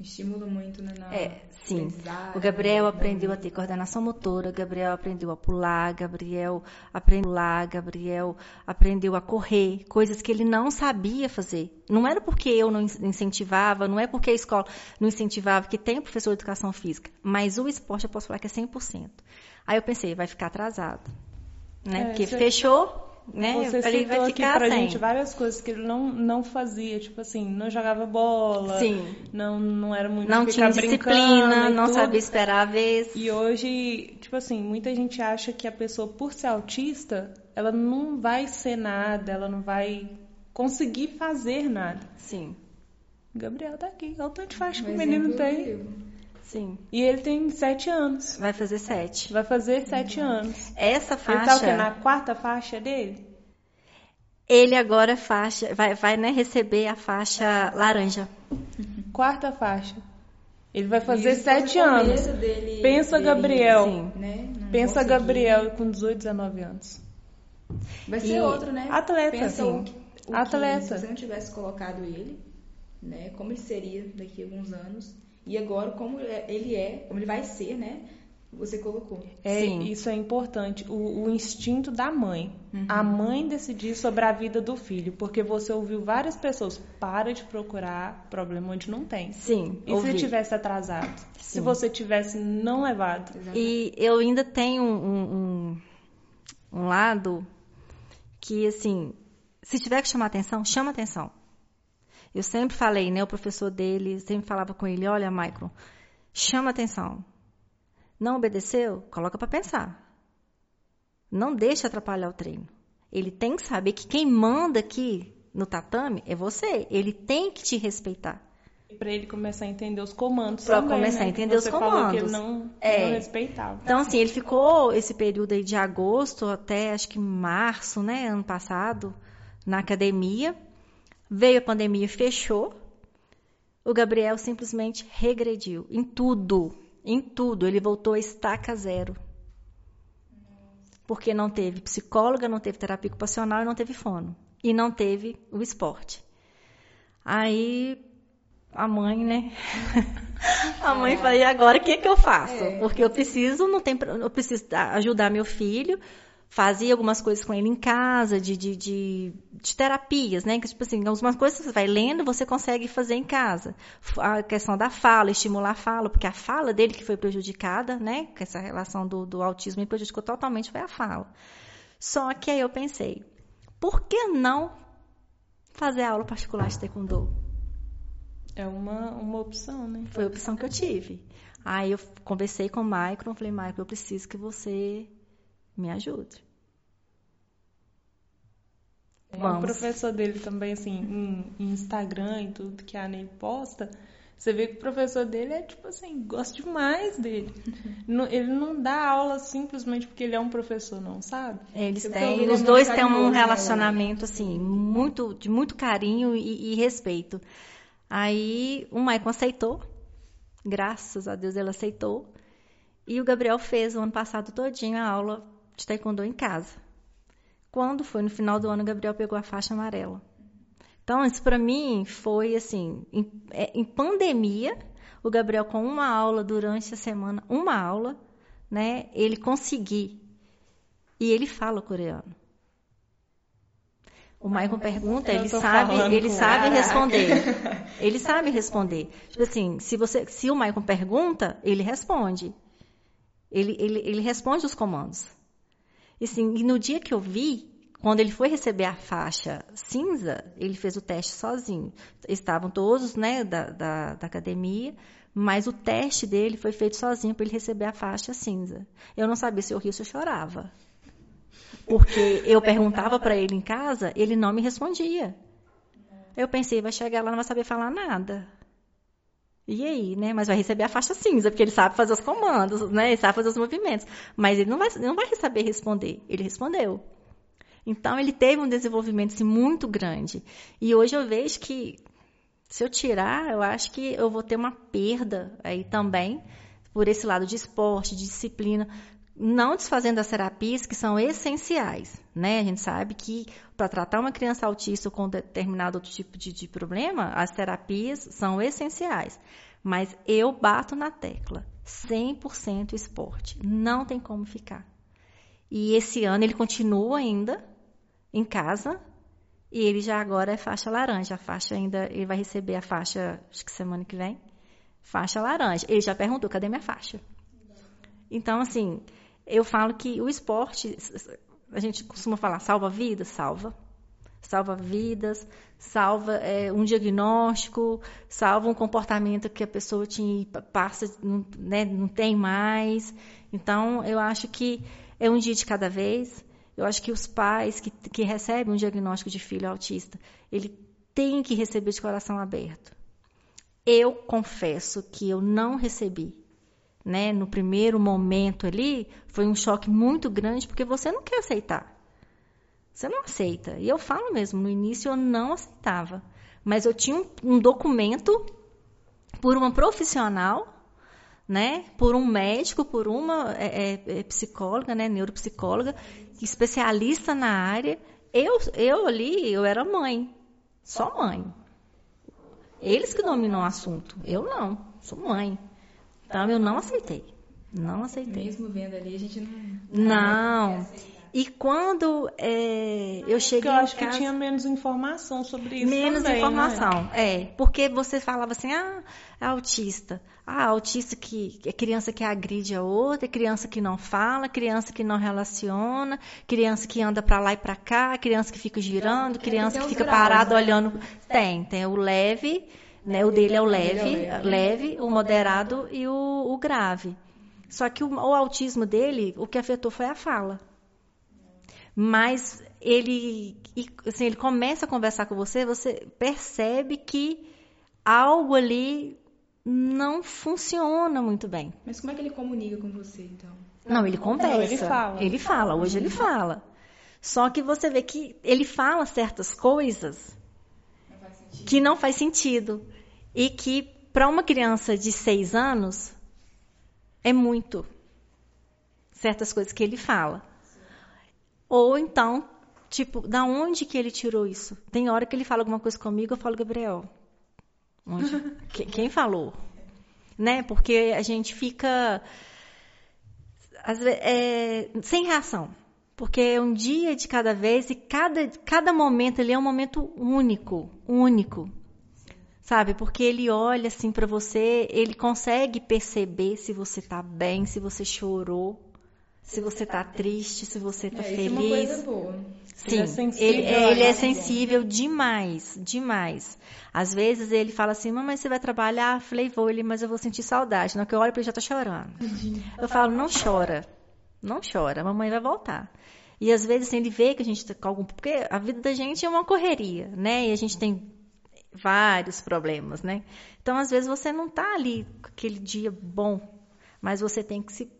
Estimula muito, né? Na É, sim. O Gabriel né? aprendeu a ter coordenação motora, Gabriel aprendeu a pular, Gabriel aprendeu a pular, Gabriel aprendeu a correr, coisas que ele não sabia fazer. Não era porque eu não in- incentivava, não é porque a escola não incentivava, que tem professor de educação física, mas o esporte eu posso falar que é 100%. Aí eu pensei, vai ficar atrasado, né? É, porque você- fechou, né? Você eu falei, citou vai aqui ficar pra sem. gente várias coisas que ele não, não fazia. Tipo assim, não jogava bola. Sim. Não, não era muito Não tinha disciplina, não tudo. sabia esperar a vez. E hoje, tipo assim, muita gente acha que a pessoa, por ser autista, ela não vai ser nada, ela não vai conseguir fazer nada. Sim, Gabriel tá aqui, olha o tanto de faixa que o menino exemplo tem. Sim. E ele tem sete anos. Vai fazer sete. Vai fazer sete anos. Essa Ele faixa. tá o quê? Na quarta faixa dele? Ele agora é faixa, vai, vai né, receber a faixa laranja. Quarta faixa. Ele vai fazer Isso sete no anos. Dele, Pensa, dele, Gabriel. Sim. Né? Pensa conseguir. Gabriel com 18, 19 anos. Vai ser E outro, né? atleta, Pensa sim. o que- o que Atleta. se você não tivesse colocado ele, né? Como ele seria daqui a alguns anos. E agora, como é- ele é, como ele vai ser, né? Você colocou. É, Sim. isso é importante. O, o instinto da mãe. Uhum. A mãe decidir sobre a vida do filho. Porque você ouviu várias pessoas. Para de procurar problema onde não tem. Sim, E ouvi. se tivesse atrasado? Se Sim. você tivesse não levado? E eu ainda tenho um, um, um lado que, assim, se tiver que chamar atenção, chama atenção. Eu sempre falei, né? O professor dele sempre falava com ele: olha, Michael, chama atenção. Não obedeceu? Coloca para pensar. Não deixe atrapalhar o treino. Ele tem que saber que quem manda aqui no tatame é você. Ele tem que te respeitar. E pra ele começar a entender os comandos Pra também, começar né? a entender você os falou que ele comandos. não, É. não respeitava. Então, assim, ele ficou esse período aí de agosto até acho que março, né, ano passado, na academia. Veio a pandemia, fechou. O Gabriel simplesmente regrediu em tudo, em tudo. Ele voltou a estaca zero. Porque não teve psicóloga, não teve terapia ocupacional e não teve fono. E não teve o esporte. Aí a mãe, né? a mãe falou, e agora o que, que eu faço? Porque eu preciso, não tem, eu preciso ajudar meu filho, fazia algumas coisas com ele em casa, de, de, de, de terapias, né? Que, tipo assim, algumas coisas você vai lendo, você consegue fazer em casa. A questão da fala, estimular a fala, porque a fala dele que foi prejudicada, né? Com essa relação do, do autismo prejudicou totalmente foi a fala. Só que aí eu pensei, por que não fazer aula particular de taekwondo? É uma, uma opção, né? Foi a opção que eu tive. Aí eu conversei com o Michael, falei, Michael, eu preciso que você me ajude. Vamos. O professor dele também, assim, em, Instagram e tudo que a Ney posta, você vê que o professor dele é tipo assim, gosta demais dele. ele não dá aula simplesmente porque ele é um professor, não, sabe? Eles têm, os dois têm um né? relacionamento assim, muito de muito carinho e, e respeito. Aí o Maicon aceitou, graças a Deus ele aceitou. E o Gabriel fez o ano passado todinho a aula de taekwondo em casa. Quando foi no final do ano, o Gabriel pegou a faixa amarela. Então, isso para mim foi assim, em, é, em, pandemia, o Gabriel com uma aula durante a semana, uma aula, né, ele conseguir. E ele fala coreano. O Maicon pergunta, ele sabe, ele sabe responder. Ele sabe responder. Tipo assim, se você, se o Maicon pergunta, ele responde. Ele, ele, ele responde os comandos. E, assim, e no dia que eu vi, quando ele foi receber a faixa cinza, ele fez o teste sozinho. Estavam todos, né, da, da, da academia, mas o teste dele foi feito sozinho para ele receber a faixa cinza. Eu não sabia se eu ria ou se eu chorava. Porque eu perguntava para ele em casa, ele não me respondia. Eu pensei, vai chegar lá, não vai saber falar nada. E aí, né? Mas vai receber a faixa cinza, porque ele sabe fazer os comandos, né? Ele sabe fazer os movimentos. Mas ele não vai, não vai saber responder. Ele respondeu. Então, ele teve um desenvolvimento assim, muito grande. E hoje eu vejo que, se eu tirar, eu acho que eu vou ter uma perda aí também, por esse lado de esporte, de disciplina não desfazendo as terapias que são essenciais, né? A gente sabe que para tratar uma criança autista com determinado outro tipo de, de problema, as terapias são essenciais. Mas eu bato na tecla, 100% esporte, não tem como ficar. E esse ano ele continua ainda em casa e ele já agora é faixa laranja. A faixa ainda, ele vai receber a faixa, acho que semana que vem, faixa laranja. Ele já perguntou, cadê minha faixa? Então, assim, eu falo que o esporte, a gente costuma falar, salva vidas, salva. Salva vidas, salva é, um diagnóstico, salva um comportamento que a pessoa tinha, passa, não, né, não tem mais. Então, eu acho que é um dia de cada vez. Eu acho que os pais que, que recebem um diagnóstico de filho autista, ele tem que receber de coração aberto. Eu confesso que eu não recebi né, no primeiro momento ali, foi um choque muito grande porque você não quer aceitar. Você não aceita. E eu falo mesmo, no início eu não aceitava. Mas eu tinha um, um documento por uma profissional, né, por um médico, por uma é, é, é psicóloga, né, neuropsicóloga, especialista na área. Eu, eu ali, eu era mãe, só mãe. Eles que dominam o assunto, eu não, sou mãe. Então eu não aceitei. Não aceitei. Mesmo vendo ali, a gente não. Não. E quando é, eu cheguei. Porque eu acho casa, que tinha menos informação sobre isso. Menos também, informação, né? é. Porque você falava assim, ah, é autista. Ah, autista que é criança que agride a outra, é criança que não fala, criança que não relaciona, criança que anda para lá e para cá, criança que fica girando, criança que fica parada né? olhando. Tem, tem o leve né? O dele é o leve, é leve, o moderado e o, o grave. Só que o, o, autismo dele, o que afetou foi a fala. Mas ele, assim, ele começa a conversar com você, você percebe que algo ali não funciona muito bem. Mas como é que ele comunica com você, então? Não, ele conversa. Não, ele fala. Ele fala, hoje ele fala. Só que você vê que ele fala certas coisas que não faz sentido e que para uma criança de seis anos é muito certas coisas que ele fala. Ou então, tipo, da onde que ele tirou isso? Tem hora que ele fala alguma coisa comigo, eu falo, Gabriel, onde? quem falou? Né? Porque a gente fica vezes, é, sem reação. Porque é um dia de cada vez e cada, cada momento ali é um momento único, único sabe? Porque ele olha assim para você, ele consegue perceber se você tá bem, se você chorou, se você tá triste, se você tá É, isso é feliz. uma coisa boa. Sim, Ele é sensível ele, ele é isso. sensível demais, demais. Às vezes ele fala assim, mamãe, você vai trabalhar? Eu falei, vou, ele, mas eu vou sentir saudade. Na hora que eu olho pra ele, já tá chorando. Eu falo, não chora, não chora, a mamãe vai voltar. E às vezes assim, ele vê que a gente tá com algum... Porque a vida da gente é uma correria, né? E a gente tem vários problemas, né? Então, às vezes, você não tá ali aquele dia bom, mas você tem que se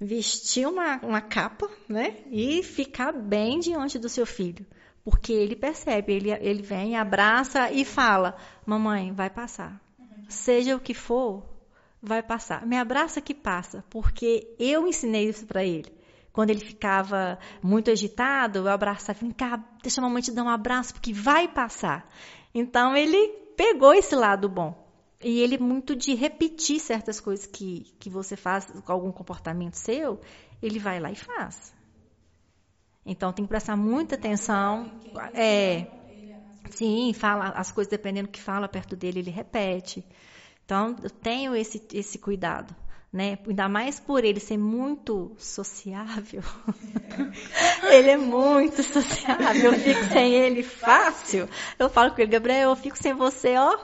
vestir uma, uma capa, né? E ficar bem diante do seu filho. Porque ele percebe, ele, ele vem, abraça e fala: Mamãe, vai passar. Seja o que for, vai passar. Me abraça que passa, porque eu ensinei isso para ele. Quando ele ficava muito agitado, eu abraçava, vem cá, deixa a mamãe te dar um abraço, porque vai passar. Então ele pegou esse lado bom. E ele muito de repetir certas coisas que, que você faz, algum comportamento seu, ele vai lá e faz. Então tem que prestar muita atenção. É, sim, fala as coisas dependendo do que fala perto dele, ele repete. Então eu tenho esse, esse cuidado. Né? Ainda mais por ele ser muito sociável. ele é muito sociável. Eu fico sem ele fácil. Eu falo com ele, Gabriel, eu fico sem você, ó,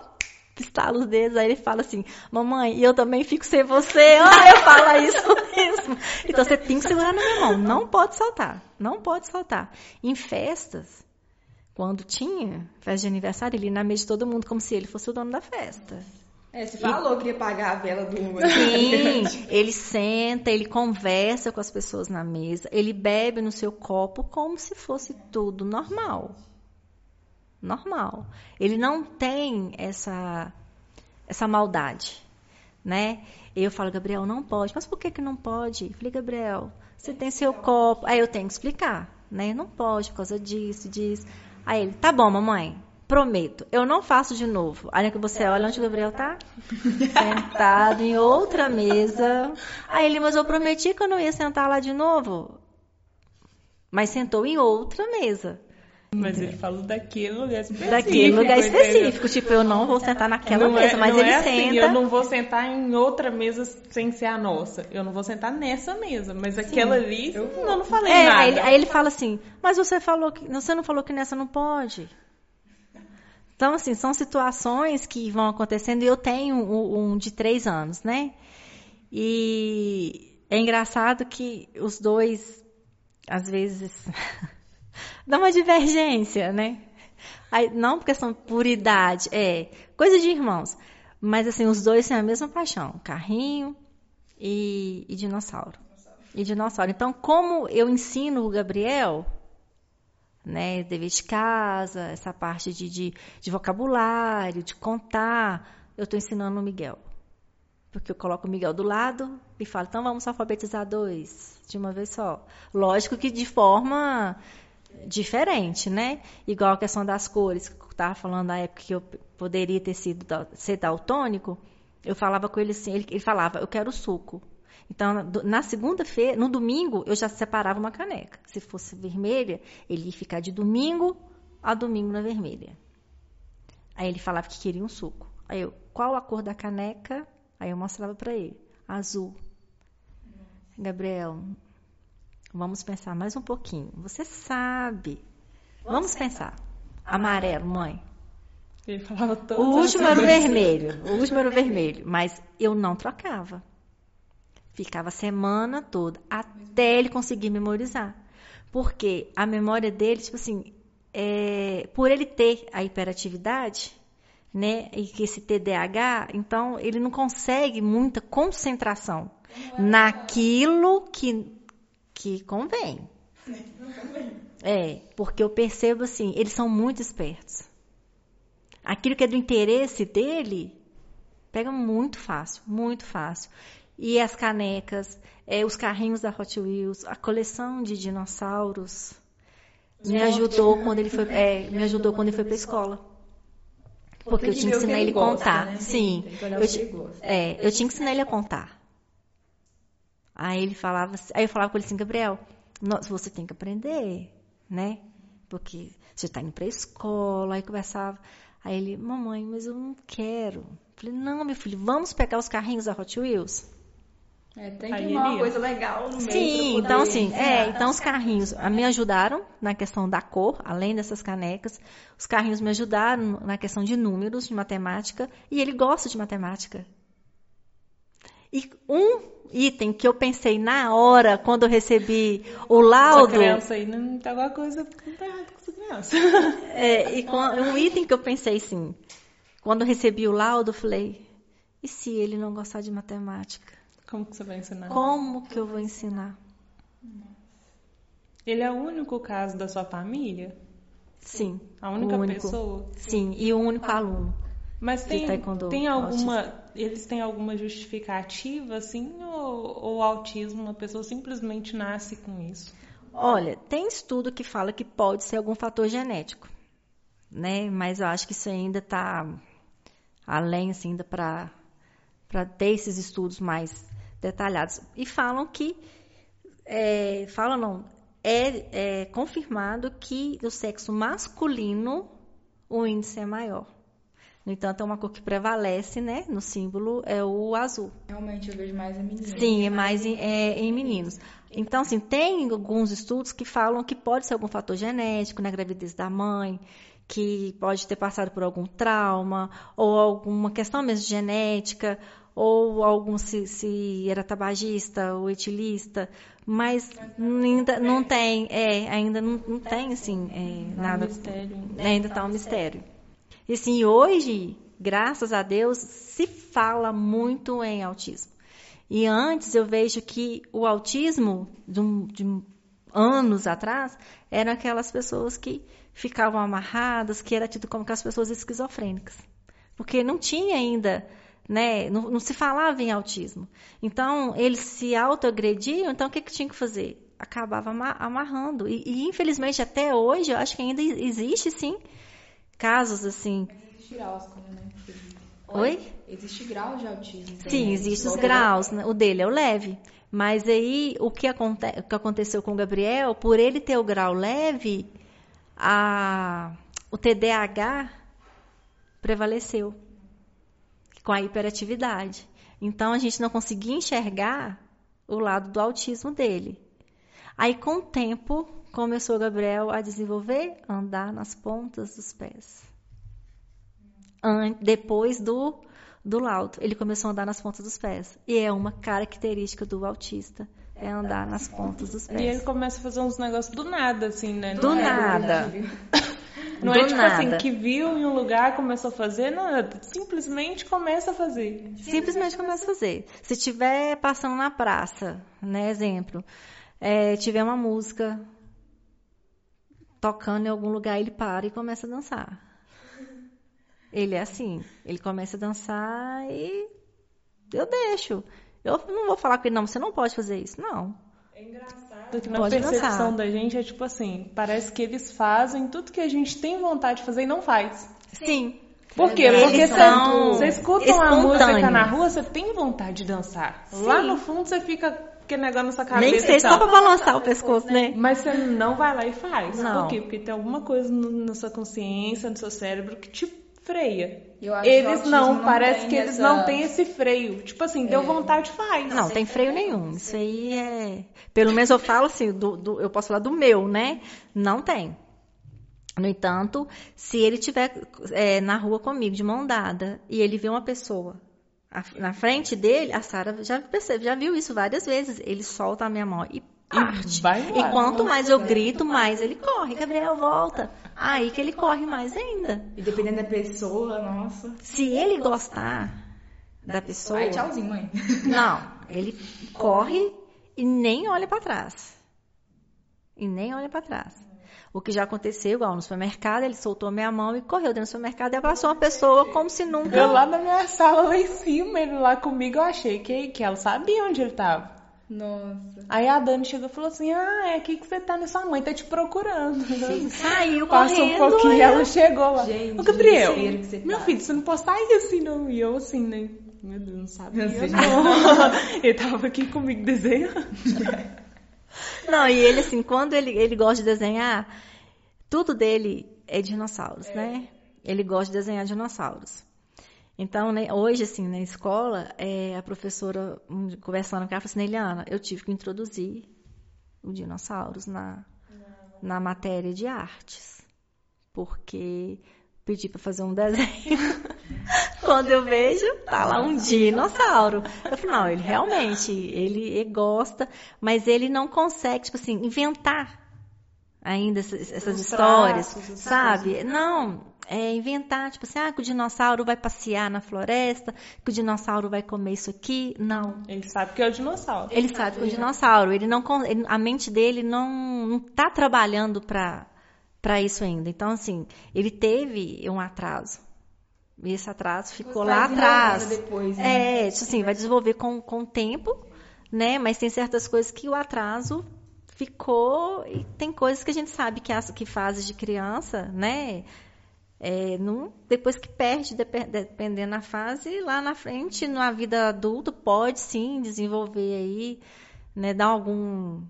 estala os dedos, aí ele fala assim, mamãe, e eu também fico sem você, ó, eu falo isso mesmo. Então você tem que segurar na minha mão, não pode soltar, não pode soltar. Em festas, quando tinha festa de aniversário, ele ia na mesa de todo mundo como se ele fosse o dono da festa. É, você falou que ia pagar a vela do Sim, ele senta, ele conversa com as pessoas na mesa, ele bebe no seu copo como se fosse tudo normal normal. Ele não tem essa essa maldade, né? Eu falo, Gabriel, não pode. Mas por que que não pode? Eu falei, Gabriel, você tem seu copo. Aí eu tenho que explicar, né? Não pode por causa disso, disso. Aí ele, tá bom, mamãe, prometo, eu não faço de novo. Aí que você olha onde o Gabriel tá? Sentado em outra mesa. Aí ele, mas eu prometi que eu não ia sentar lá de novo. Mas sentou em outra mesa. Mas ele falou daquele lugar específico. Daquele lugar entendeu? específico. Tipo, eu não vou sentar naquela Não mesa, é, mas não ele é assim, senta. eu não vou sentar em outra mesa sem ser a nossa. Eu não vou sentar nessa mesa, mas aquela ali, eu não, não falei É, nada. aí, ele- aí ele fala assim, mas você falou que. Você não falou que nessa não pode. Então, assim, são situações que vão acontecendo e eu tenho um, um de três anos, né? E é engraçado que os dois, às vezes, dá uma divergência, né? Aí, não porque são por idade, é coisa de irmãos. Mas, assim, os dois têm a mesma paixão: carrinho e, e dinossauro. E dinossauro. Então, como eu ensino o Gabriel, né, dever de casa, essa parte de, de, de vocabulário, de contar, eu estou ensinando o Miguel. Porque eu coloco o Miguel do lado e falo, então vamos alfabetizar dois, de uma vez só. Lógico que de forma diferente, né? Igual a questão das cores, que eu estava falando na época que eu poderia ter sido ser daltônico, eu falava com ele assim, ele, ele falava, eu quero suco. Então, na segunda-feira, no domingo, eu já separava uma caneca. Se fosse vermelha, ele ia ficar de domingo a domingo na vermelha. Aí ele falava que queria um suco. Aí eu, qual a cor da caneca? Aí eu mostrava para ele, azul. Gabriel, vamos pensar mais um pouquinho. Você sabe. Vamos pensar. Amarelo, mãe. Ele falava todo O último era o vermelho. O último era o vermelho. Mas eu não trocava. Ficava a semana toda até ele conseguir memorizar. Porque a memória dele, tipo assim, é, por ele ter a hiperatividade, né, e que esse TDAH, então ele não consegue muita concentração naquilo que, que convém. É, porque eu percebo assim, eles são muito espertos. Aquilo que é do interesse dele, pega muito fácil, muito fácil. E as canecas, é, os carrinhos da Hot Wheels, a coleção de dinossauros me ajudou quando ele foi, é, me ajudou quando ele foi para a escola. Porque eu tinha que ensinar ele a gosta, contar. né? Sim, eu, ti- é, eu tinha que ensinar ele a contar. Aí ele falava, assim- aí eu falava com ele assim, Gabriel, nós- você tem que aprender, né? Porque você está indo para a escola, aí conversava. Aí ele, mamãe, mas eu não quero. Eu falei, não, meu filho, vamos pegar os carrinhos da Hot Wheels? É, tem que arrumar uma coisa legal no meio. Sim, então assim, é, então os carrinhos ah, me ajudaram na questão da cor, além dessas canecas. Os carrinhos me ajudaram na questão de números, de matemática, e ele gosta de matemática. E um item que eu pensei na hora, quando eu recebi o Essa laudo, criança aí não tem alguma coisa que não tá errado com essa criança. é, e com- um item que eu pensei assim, quando eu recebi o laudo, eu falei, e se ele não gostar de matemática? Como que você vai ensinar? Como que eu vou ensinar? Ele é o único caso da sua família? Sim. A única o único. pessoa? Sim, e o único aluno. Mas tem, tem alguma. Eles têm alguma justificativa, assim? Ou, ou o autismo, uma pessoa simplesmente nasce com isso? Olha, tem estudo que fala que pode ser algum fator genético, né? Mas eu acho que isso ainda está além, assim, ainda para para ter esses estudos mais detalhados. E falam que, é, falam não, é, é confirmado que do sexo masculino o índice é maior. No entanto, é uma cor que prevalece, né? No símbolo é o azul. Realmente eu vejo mais a menina. Sim, é mais em, é, em meninos. Então, assim, tem alguns estudos que falam que pode ser algum fator genético na gravidez da mãe, que pode ter passado por algum trauma, ou alguma questão mesmo genética, ou algum se, se era tabagista ou etilista, mas ainda não tem, é, ainda não, não tem, assim, é, nada. mistério. Ainda está um mistério. E assim, hoje, graças a Deus, se fala muito em autismo. E antes eu vejo que o autismo, de, de anos atrás, eram aquelas pessoas que ficavam amarradas, que era tido como aquelas pessoas esquizofrênicas. Porque não tinha ainda, né, não, não se falava em autismo. Então, eles se autoagrediam, então o que, que tinha que fazer? Acabava ama- amarrando. E, e, infelizmente, até hoje, eu acho que ainda existe, sim, casos assim. Existe graus, né? Oi? Existe grau de autismo. também. Sim, existem os Igual- graus, né? o dele é o leve. Mas aí o que, aconte- o que aconteceu com o Gabriel, por ele ter o grau leve, a- o TDAH prevaleceu com a hiperatividade. Então a gente não conseguia enxergar o lado do autismo dele. Aí com o tempo começou o Gabriel a desenvolver andar nas pontas dos pés. Depois do do laudo, ele começou a andar nas pontas dos pés. E é uma característica do autista, é andar nas pontas dos E ele pés. começa a fazer uns negócios do nada, assim, né? Do é, nada. Não Do é tipo assim, nada. que viu em um lugar, começou a fazer, nada. Simplesmente começa a fazer. Simplesmente começa a fazer. Se estiver passando na praça, né, exemplo, é, tiver uma música tocando em algum lugar, ele para e começa a dançar. Ele é assim, ele começa a dançar e eu deixo. Eu não vou falar com ele, não, você não pode fazer isso. Não. É engraçado que na percepção da gente é tipo assim, parece que eles fazem tudo que a gente tem vontade de fazer e não faz. Sim. Por quê? Eles Porque são você, escuta uma música na rua, você tem vontade de dançar. Lá Sim. no fundo você fica aquele negócio na sua cabeça. Nem que seja tal. só pra balançar o pescoço, né? Mas você não vai lá e faz. Não. Por quê? Porque tem alguma coisa no- na sua consciência, no seu cérebro que te freia. Eles não, não parece que eles essa- não têm esse freio. Tipo assim, deu vontade, faz. Não, tem freio nenhum. Isso aí é. Pelo menos eu falo assim, do, do- eu posso falar do meu, né? Não tem. No entanto, se ele estiver na rua comigo, de mão dada, e ele vê uma pessoa a- na frente dele, a Sara já percebe, já viu isso várias vezes. Ele solta a minha mão e parte. vai e quanto mais eu grito, mais ele corre. Gabriel, volta. Aí que ele corre mais ainda. E dependendo da pessoa, nossa. Se ele gostar da pessoa. Aí, tchauzinho, mãe. Não, ele corre e nem olha para trás. E nem olha para trás. O que já aconteceu, igual no supermercado, ele soltou minha mão e correu dentro do supermercado e abraçou uma pessoa como se nunca. Eu lá na minha sala, lá em cima, ele lá comigo, eu achei que, que ela sabia onde ele tava. Nossa. Aí a Dani chegou e falou assim: Ah, é aqui que você tá, né? Sua mãe tá te procurando. Saiu Passou correndo. um pouquinho e é. ela chegou lá. Gente, Ô, Gabriel, o você meu passa. filho, você não pode sair assim, não. E eu assim, né? Meu Deus, não sabia. Eu sei. não. ele tava aqui comigo desenhando. Não, e ele assim, quando ele, ele gosta de desenhar, tudo dele é dinossauros, né? Ele gosta de desenhar dinossauros. Então, né, hoje, assim, na escola, é, a professora, conversando com ela, falou assim, Eliana, eu tive que introduzir o dinossauros na, na matéria de artes. Porque pedi para fazer um desenho. Quando eu vejo, tá lá um dinossauro. Eu falei, não, ele realmente, ele, ele gosta, mas ele não consegue, tipo assim, inventar ainda essas, essas histórias, traços, sabe? Não, é inventar, tipo assim, ah, que o dinossauro vai passear na floresta, que o dinossauro vai comer isso aqui. Não. Ele sabe que é o dinossauro. Ele sabe que é o dinossauro. Ele não, ele, a mente dele não, não tá trabalhando para para isso ainda. Então, assim, ele teve um atraso. E esse atraso ficou lá atrás. Depois, né? É, tipo assim, vai desenvolver com, com o tempo, né? Mas tem certas coisas que o atraso ficou e tem coisas que a gente sabe que as que fases de criança, né? É, não, depois que perde, dependendo da fase, lá na frente, na vida adulta, pode sim desenvolver aí, né, dar algum,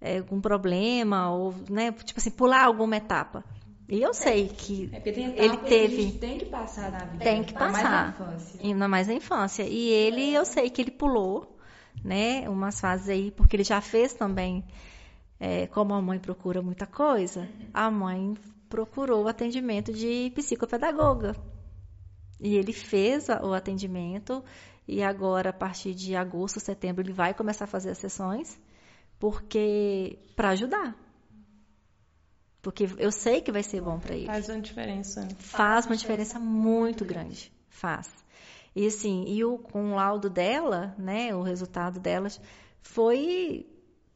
é, algum problema, ou, né, tipo assim, pular alguma etapa. E eu sei que é ele teve. Que tem que passar na vida. Tem que passar. Mais na infância. Ainda mais na infância. E ele, eu sei que ele pulou, né? Umas fases aí, porque ele já fez também. É, como a mãe procura muita coisa, a mãe procurou o atendimento de psicopedagoga. E ele fez o atendimento e agora, a partir de agosto, setembro, ele vai começar a fazer as sessões, porque para ajudar. Porque eu sei que vai ser bom para ele. Faz uma diferença. Faz uma diferença muito grande. Faz. E assim, e o, com o laudo dela, né, o resultado delas, foi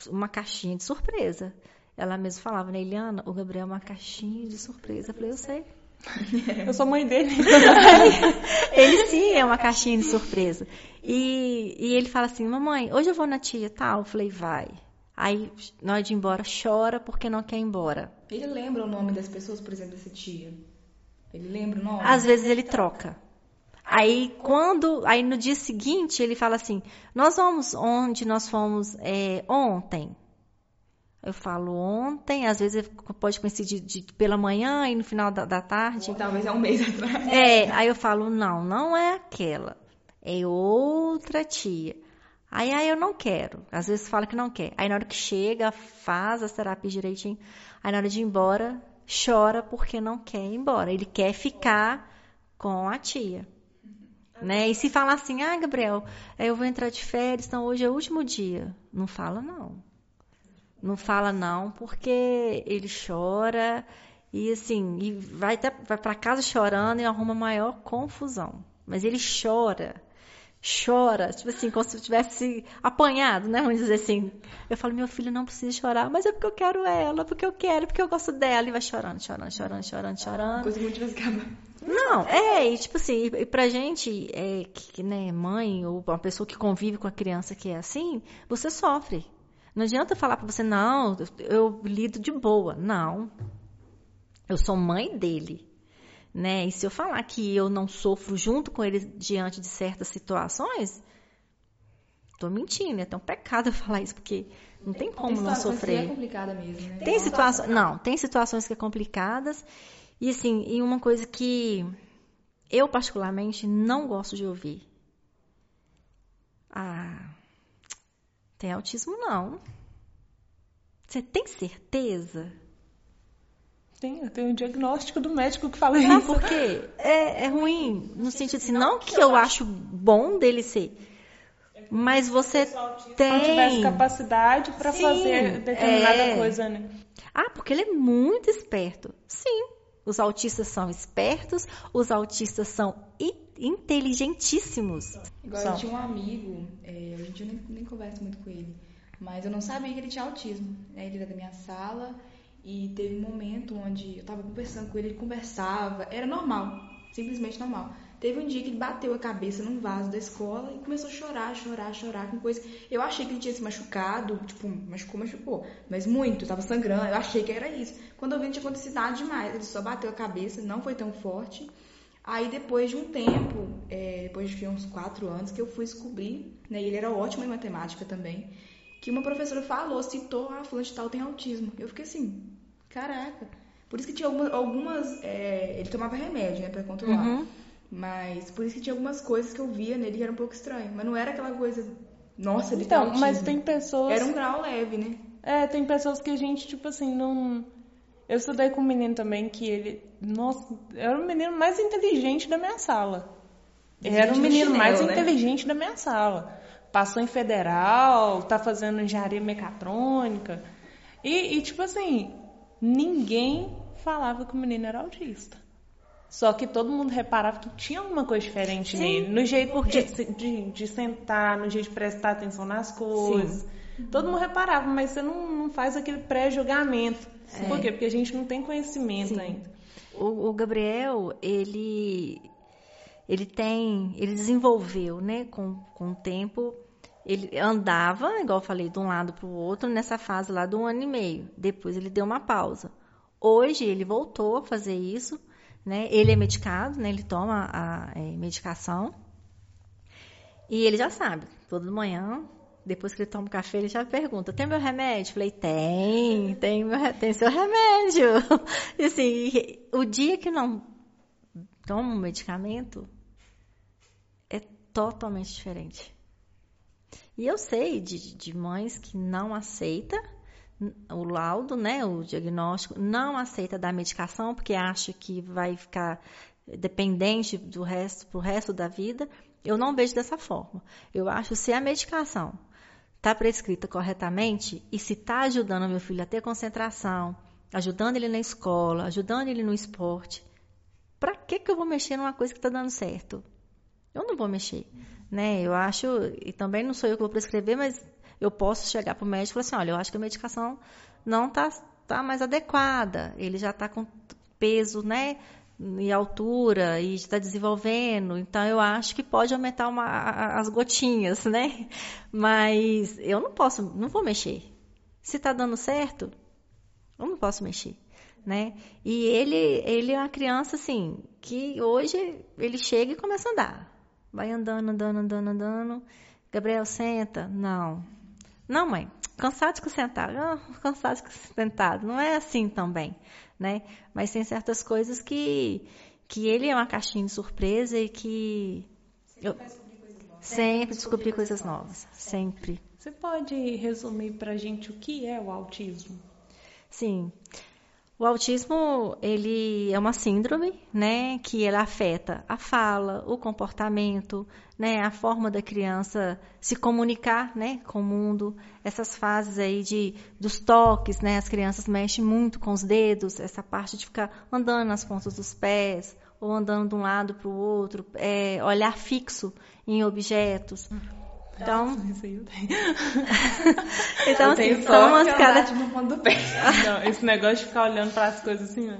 uma caixinha de surpresa. Ela mesma falava, né, Eliana, o Gabriel é uma caixinha de surpresa. Eu falei, eu sei. Eu sou mãe dele. ele sim é uma caixinha de surpresa. E, e ele fala assim, mamãe, hoje eu vou na tia tal. Eu falei, vai. Aí, na hora de ir embora, chora porque não quer ir embora. Ele lembra o nome das pessoas, por exemplo, dessa tia? Ele lembra o nome? Às vezes ele troca. Aí quando, aí no dia seguinte ele fala assim, nós vamos onde nós fomos é, ontem. Eu falo ontem, às vezes pode coincidir de, de, pela manhã e no final da, da tarde. Ou talvez é um mês atrás. É, aí eu falo, não, não é aquela. É outra tia. Aí, aí eu não quero. Às vezes fala que não quer. Aí na hora que chega, faz as terapias direitinho. Aí na hora de ir embora, chora porque não quer ir embora. Ele quer ficar com a tia. Né? E se falar assim, ah, Gabriel, eu vou entrar de férias, então hoje é o último dia. Não fala, não. Não fala não, porque ele chora e assim, e vai, vai para casa chorando e arruma maior confusão. Mas ele chora, chora, tipo assim, como se tivesse apanhado, né? Vamos dizer assim. Eu falo, meu filho não precisa chorar, mas é porque eu quero ela, porque eu quero, porque eu gosto dela. E vai chorando, chorando, chorando, chorando, chorando. Coisa muito Não, é, e tipo assim, e pra gente, é, que, né, mãe ou uma pessoa que convive com a criança que é assim, você sofre. Não adianta falar para você, não, eu lido de boa. Não. Eu sou mãe dele. Né? E se eu falar que eu não sofro junto com ele diante de certas situações, tô mentindo, é até um pecado eu falar isso, porque não tem, tem como tem não sofrer. Que é complicada mesmo, né? Tem, situações, não, tem situações que é complicadas. E assim, e uma coisa que eu particularmente não gosto de ouvir. Ah, tem autismo, não. Você tem certeza? Tem, eu tenho um diagnóstico do médico que fala não, isso. porque é, é ruim, no sentido assim, não que eu acho bom dele ser, mas você tem... Não tivesse capacidade para fazer determinada é... coisa, né? Ah, porque ele é muito esperto. Sim, os autistas são espertos, os autistas são inteligentíssimos. Agora, eu tinha um amigo, é, hoje em dia eu nem, nem converso muito com ele, mas eu não sabia que ele tinha autismo. Né? Ele era da minha sala e teve um momento onde eu tava conversando com ele, ele conversava, era normal, simplesmente normal. Teve um dia que ele bateu a cabeça num vaso da escola e começou a chorar, chorar, chorar com coisa. Eu achei que ele tinha se machucado, tipo, machucou, machucou, mas muito, tava sangrando, eu achei que era isso. Quando eu vi, não tinha acontecido nada demais, ele só bateu a cabeça, não foi tão forte. Aí depois de um tempo, é, depois de uns quatro anos, que eu fui descobrir, né, e ele era ótimo em matemática também, que uma professora falou, citou, ah, fulano de tal tem autismo. Eu fiquei assim, caraca. Por isso que tinha algumas, algumas é, ele tomava remédio, né, pra controlar. Uhum. Mas por isso que tinha algumas coisas que eu via nele que era um pouco estranho. Mas não era aquela coisa, nossa, ele Então, tem mas autismo. tem pessoas. Era um grau leve, né? É, tem pessoas que a gente, tipo assim, não. Eu estudei com um menino também que ele. Nossa, era o menino mais inteligente da minha sala. Ele era o menino mais chinelo, né? inteligente da minha sala. Passou em federal, tá fazendo engenharia mecatrônica. E, e, tipo assim, ninguém falava que o menino era autista. Só que todo mundo reparava que tinha alguma coisa diferente Sim, nele. No jeito de, de, de sentar, no jeito de prestar atenção nas coisas. Todo mundo reparava, mas você não, não faz aquele pré-julgamento. Por quê? Porque a gente não tem conhecimento Sim. ainda. O, o Gabriel, ele, ele tem, ele desenvolveu, né, com, com o tempo, ele andava, igual eu falei, de um lado para o outro, nessa fase lá do um ano e meio. Depois ele deu uma pausa. Hoje ele voltou a fazer isso, né? Ele é medicado, né? Ele toma a é, medicação. E ele já sabe, toda manhã, depois que ele toma o café, ele já pergunta: tem meu remédio? Falei: tem, tem, meu, tem seu remédio. E assim, o dia que não toma um medicamento é totalmente diferente. E eu sei de, de mães que não aceita o laudo, né, o diagnóstico, não aceita dar medicação porque acha que vai ficar dependente do resto pro resto da vida. Eu não vejo dessa forma. Eu acho se a medicação está prescrita corretamente e se está ajudando meu filho a ter concentração, ajudando ele na escola, ajudando ele no esporte, para que que eu vou mexer numa coisa que está dando certo? Eu não vou mexer, né? Eu acho e também não sou eu que vou prescrever, mas eu posso chegar para o médico e falar assim, olha, eu acho que a medicação não está tá mais adequada, ele já está com peso, né? E altura e está desenvolvendo, então eu acho que pode aumentar uma, as gotinhas, né? Mas eu não posso, não vou mexer. Se está dando certo, eu não posso mexer, né? E ele, ele é uma criança assim que hoje ele chega e começa a andar, vai andando, andando, andando, andando. Gabriel senta, não, não mãe, cansado de sentado, ah, cansado de sentado, não é assim também, né? Mas tem certas coisas que que ele é uma caixinha de surpresa e que eu sempre descobri coisas novas, sempre. Você pode resumir pra gente o que é o autismo? Sim. O autismo, ele é uma síndrome, né, que ela afeta a fala, o comportamento, né, a forma da criança se comunicar, né, com o mundo. Essas fases aí de dos toques, né, as crianças mexem muito com os dedos, essa parte de ficar andando nas pontas dos pés ou andando de um lado para o outro, é, olhar fixo em objetos. Então, Isso aí eu tenho. então eu assim, só são tipo, do pé. Não, esse negócio de ficar olhando para as coisas assim, ó.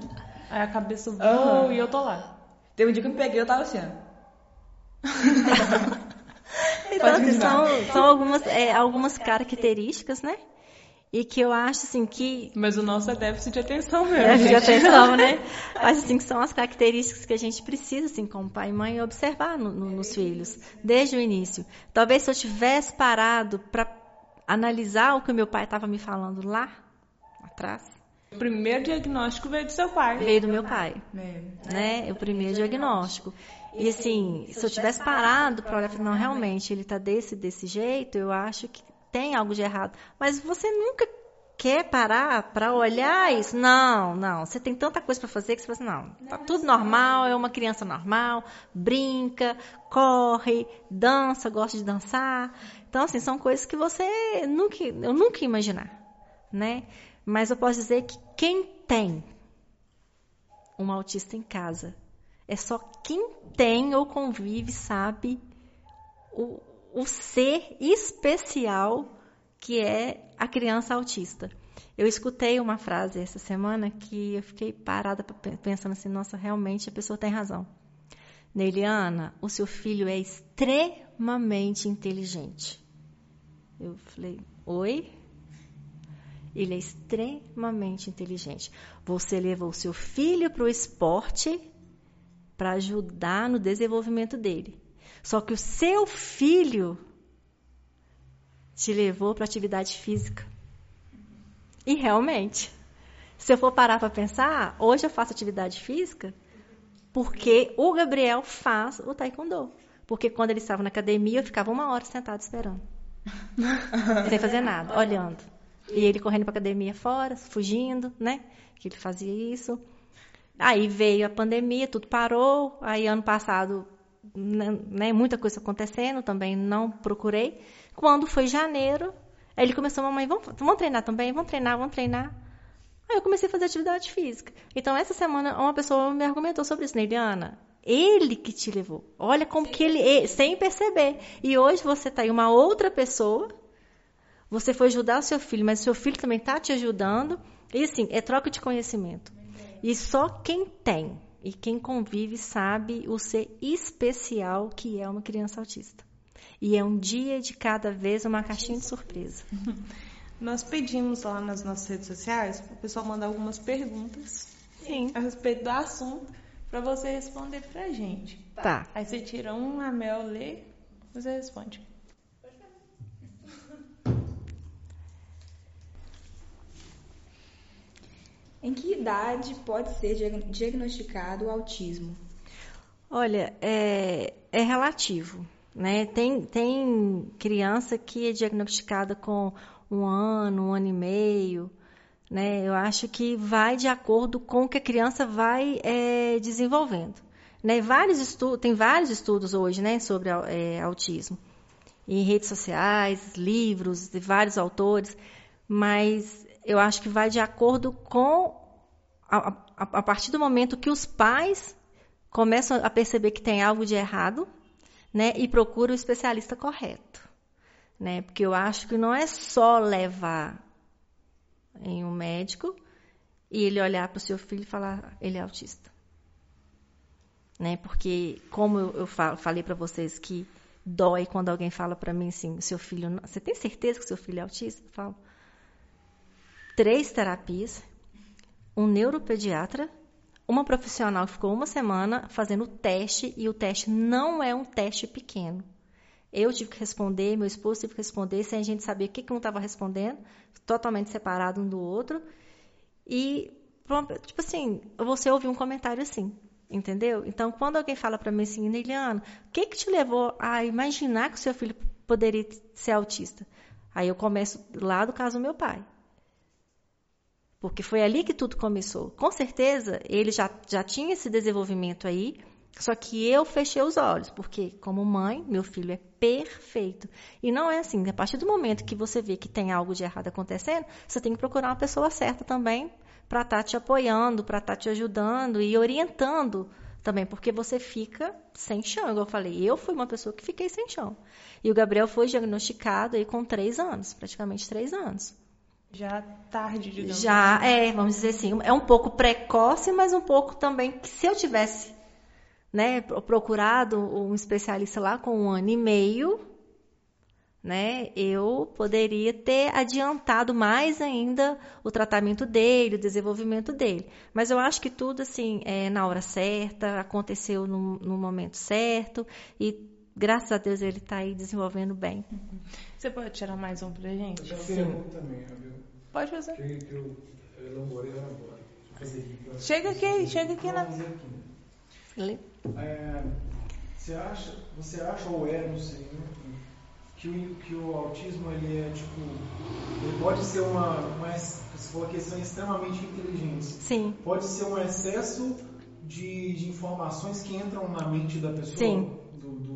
Aí a cabeça voa Aham. e eu tô lá. Teve um dia que eu me peguei, eu tava assim, ó. Então, assim, são, são algumas, é, algumas características, né? E que eu acho, assim, que... Mas o nosso é déficit de atenção mesmo. É, de atenção, né? Acho, assim, que são as características que a gente precisa, assim, como pai e mãe, observar no- no- nos filhos, desde o início. Talvez se eu tivesse parado para analisar o que o meu pai estava me falando lá atrás, O primeiro diagnóstico veio do seu pai. veio do meu pai. É. né? O primeiro diagnóstico. E assim, se eu tivesse parado para olhar, e falar, não, realmente ele está desse desse jeito, eu acho que tem algo de errado. Mas você nunca quer parar para olhar isso? Não, não. Você tem tanta coisa para fazer que você fala assim, não, tá tudo normal, é uma criança normal, brinca, corre, dança, gosta de dançar. Então assim, são coisas que você nunca, eu nunca ia imaginar, né? Mas eu posso dizer que quem tem um autista em casa. É só quem tem ou convive sabe o, o ser especial que é a criança autista. Eu escutei uma frase essa semana que eu fiquei parada pensando assim, nossa, realmente a pessoa tem razão. Neiliana, o seu filho é extremamente inteligente. Eu falei, oi? Ele é extremamente inteligente. Você levou seu filho para o esporte para ajudar no desenvolvimento dele. Só que o seu filho te levou para atividade física. E realmente, se eu for parar para pensar, hoje eu faço atividade física Porque o Gabriel faz o taekwondo. Porque quando ele estava na academia, eu ficava uma hora sentado esperando. sem fazer nada, olhando. E ele correndo para academia fora, fugindo, né? Que ele fazia isso. Aí veio a pandemia, tudo parou. Aí ano passado, né, né muita coisa acontecendo, também não procurei. Quando foi janeiro, aí ele começou, mamãe, vamos, vamos treinar também? Vamos treinar, vamos treinar. Aí eu comecei a fazer atividade física. Então, essa semana, uma pessoa me argumentou sobre isso, Neiliana. Ele que te levou. Olha como que ele, sem perceber. E hoje você está aí, uma outra pessoa. Você foi ajudar o seu filho, mas o seu filho também está te ajudando. E assim, é troca de conhecimento. E só quem tem e quem convive sabe o ser especial que é uma criança autista. E é um dia de cada vez uma caixinha de surpresa. Nós pedimos lá nas nossas redes sociais para o pessoal mandar algumas perguntas Sim. a respeito do assunto para você responder pra gente. Tá. Aí você tira um, a Mel lê, você responde. Em que idade pode ser diagnosticado o autismo? Olha, é, é relativo. Né? Tem, tem criança que é diagnosticada com um ano, um ano e meio. Né? Eu acho que vai de acordo com o que a criança vai é, desenvolvendo. Né? Vários tem vários estudos hoje né, sobre é, autismo. Em redes sociais, livros de vários autores, mas eu acho que vai de acordo com a, a, a partir do momento que os pais começam a perceber que tem algo de errado, né, e procuram o especialista correto, né, porque eu acho que não é só levar em um médico e ele olhar para o seu filho e falar ele é autista, né, porque como eu, eu falo, falei para vocês que dói quando alguém fala para mim assim, seu filho, você tem certeza que seu filho é autista? Eu falo, três terapias, um neuropediatra, uma profissional ficou uma semana fazendo o teste e o teste não é um teste pequeno. Eu tive que responder, meu esposo teve que responder, sem a gente saber o que, que um estava respondendo, totalmente separado um do outro. E, tipo assim, você ouviu um comentário assim, entendeu? Então, quando alguém fala para mim assim, Neiliana, o que, que te levou a imaginar que o seu filho poderia ser autista? Aí eu começo lá do caso do meu pai. Porque foi ali que tudo começou. Com certeza, ele já, já tinha esse desenvolvimento aí, só que eu fechei os olhos, porque, como mãe, meu filho é perfeito. E não é assim. A partir do momento que você vê que tem algo de errado acontecendo, você tem que procurar uma pessoa certa também para estar tá te apoiando, para estar tá te ajudando e orientando também, porque você fica sem chão, igual eu falei. Eu fui uma pessoa que fiquei sem chão. E o Gabriel foi diagnosticado aí com três anos, praticamente três anos. Já tarde, digamos Já, assim. é, vamos dizer assim, é um pouco precoce, mas um pouco também que se eu tivesse né, procurado um especialista lá com um ano e meio, né, eu poderia ter adiantado mais ainda o tratamento dele, o desenvolvimento dele. Mas eu acho que tudo assim é na hora certa, aconteceu no, no momento certo e graças a Deus ele está aí desenvolvendo bem. Você pode tirar mais um pra gente? Eu pergunta também, viu? Pode fazer. Que, que eu elaborei agora. Chega aqui, chega aqui na. É, você acha, você acha ou é, não sei, né, que o, que o autismo ele é tipo, ele pode ser uma, uma se for uma questão extremamente inteligente. Sim. Pode ser um excesso de, de informações que entram na mente da pessoa. Sim. Do, do,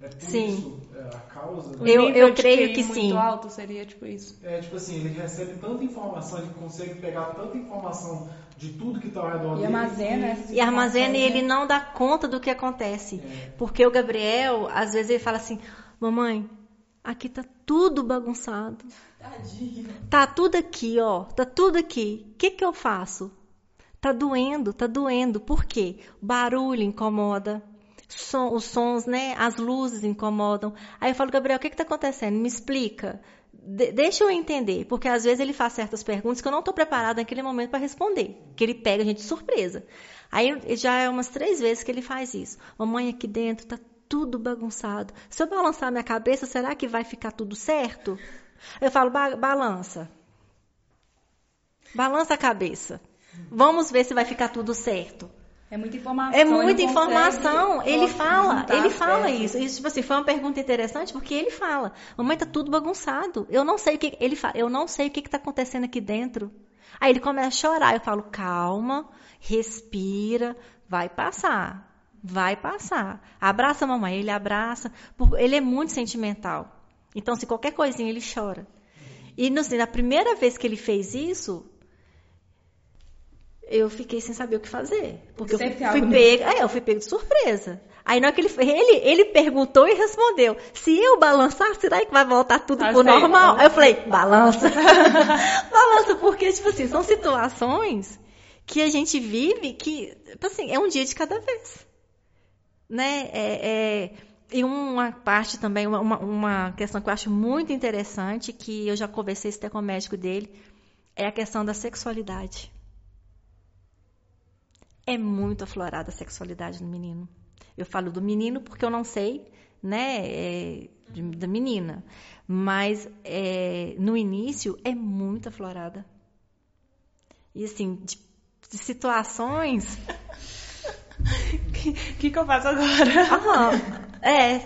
é por Sim. isso é, a causa. Eu, eu creio que muito sim. muito alto seria tipo isso. É tipo assim, ele recebe tanta informação, ele consegue pegar tanta informação de tudo que está ao redor E dele. armazena que- essa E armazena e ele né? não dá conta do que acontece. É. Porque o Gabriel, às vezes, ele fala assim: Mamãe, aqui tá tudo bagunçado. Tadinho. Tá tudo aqui, ó. Tá tudo aqui. O que, que eu faço? Tá doendo, tá doendo. Por quê? Barulho incomoda. Som- os sons, né? As luzes incomodam. Aí eu falo, Gabriel, o que, que tá acontecendo? Me explica. De- deixa eu entender. Porque às vezes ele faz certas perguntas que eu não estou preparada naquele momento para responder. Que ele pega a gente de surpresa. Aí já é umas três vezes que ele faz isso. Mamãe, aqui dentro tá tudo bagunçado. Se eu balançar minha cabeça, será que vai ficar tudo certo? Eu falo, "Ba- balança. Balança a cabeça. Vamos ver se vai ficar tudo certo. É muita informação. É muita ele informação. Ele fala, ele fala isso. Isso, tipo assim, foi uma pergunta interessante porque ele fala: Mamãe, tá tudo bagunçado. Eu não sei o que. Ele fala, eu não sei o que, que tá acontecendo aqui dentro. Aí ele começa a chorar. Eu falo, calma, respira, vai passar. Vai passar. Abraça a mamãe. Ele abraça. Ele é muito sentimental. Então, se qualquer coisinha, ele chora. E no, assim, na primeira vez que ele fez isso, eu fiquei sem saber o que fazer. Porque eu Sempre fui, tem fui algo pega, é, eu fui pego de surpresa. Aí na hora que ele, ele, ele perguntou e respondeu: se eu balançar, será que vai voltar tudo Ah, pro sei. normal? Aí eu falei, balança. balança, porque, tipo assim, são situações que a gente vive que, tipo assim, é um dia de cada vez. Né? É, é- e uma parte também, uma, uma- questão que eu acho muito interessante, que eu já conversei até com o médico dele, é a questão da sexualidade. É muito aflorada a sexualidade no menino. Eu falo do menino porque eu não sei, né, é, de- da menina. Mas é, no início é muito aflorada. E assim, de, de situações. O que, que eu faço agora? Aham, é,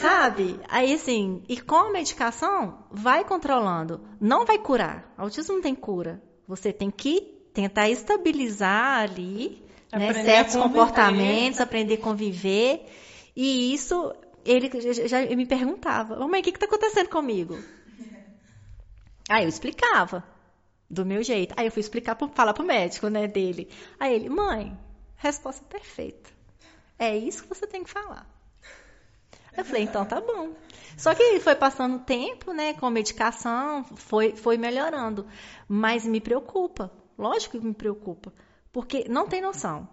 sabe? Aí assim, e com a medicação, vai controlando. Não vai curar. Autismo não tem cura. Você tem que tentar estabilizar ali né, certos comportamentos, aprender a conviver. E isso, ele já, me perguntava, mamãe, o que está acontecendo comigo? Aí eu explicava, do meu jeito. Aí eu fui explicar, falar pro médico, né, dele. Aí ele, mãe, resposta perfeita. É isso que você tem que falar. Eu falei, então tá bom. Só que foi passando tempo, né, com a medicação, foi, foi melhorando. Mas me preocupa, lógico que me preocupa. Porque não tem noção,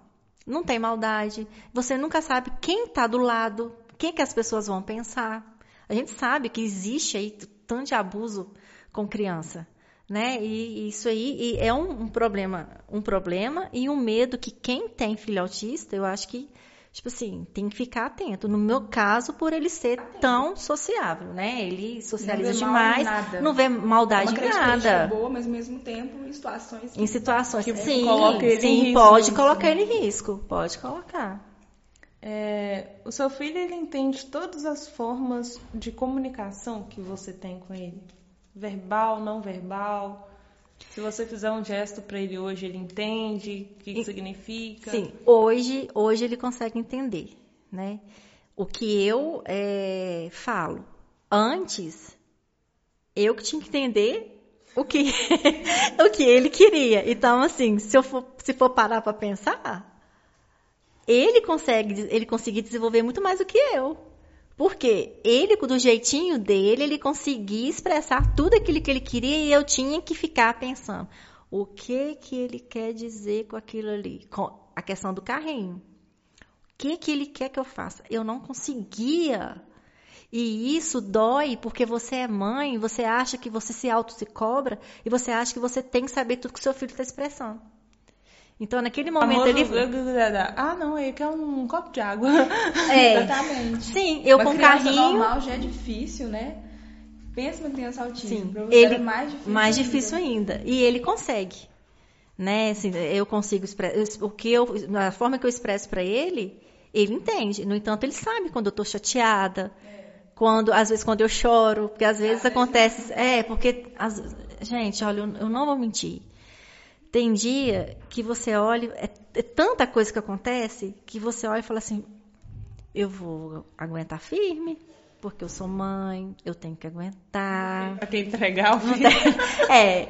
não tem maldade, você nunca sabe quem tá do lado, o que, as pessoas vão pensar. A gente sabe que existe aí tanto de abuso com criança, né? E isso aí e é um, um problema, um problema e um medo que quem tem filho autista, eu acho que tipo assim, tem que ficar atento. No meu caso, por ele ser tão sociável, né? Ele socializa Não em demais, nada. não vê É maldade uma em nada. boa, mas ao mesmo tempo em situações Em situações Que sim, coloca ele em sim, risco, pode né? colocar ele em risco, pode colocar. É, o seu filho ele entende todas as formas de comunicação que você tem com ele, verbal, não verbal. Se você fizer um gesto para ele hoje, ele entende o que, que significa. Sim, hoje, hoje ele consegue entender, né? O que eu é, falo. Antes, eu que tinha que entender o que, o que ele queria. Então, assim, se eu for, se for parar para pensar, ele consegue, ele conseguir desenvolver muito mais do que eu. Porque ele, do jeitinho dele, ele conseguia expressar tudo aquilo que ele queria e eu tinha que ficar pensando. O que que ele quer dizer com aquilo ali? Com a questão do carrinho. O que que ele quer que eu faça? Eu não conseguia. E isso dói porque você é mãe, você acha que você se auto se cobra e você acha que você tem que saber tudo que seu filho está expressando. Então, naquele momento ele. Ah, não, ele quer um copo de água. É, Exatamente. sim, eu Uma com carrinho. normal já é difícil, né? Pensa numa criança autista. Sim, ele é mais difícil. mais ainda. difícil ainda. E ele consegue, né? Assim, eu consigo expressar o que eu, a forma que eu expresso para ele, ele entende. No entanto, ele sabe quando eu tô chateada, quando às vezes quando eu choro, porque às vezes acontece, é, porque as- gente, olha, eu, eu não vou mentir. Tem dia que você olha, é, é tanta coisa que acontece que você olha e fala assim: eu vou aguentar firme, porque eu sou mãe, eu tenho que aguentar. Pra quem entregar o filho. É, é,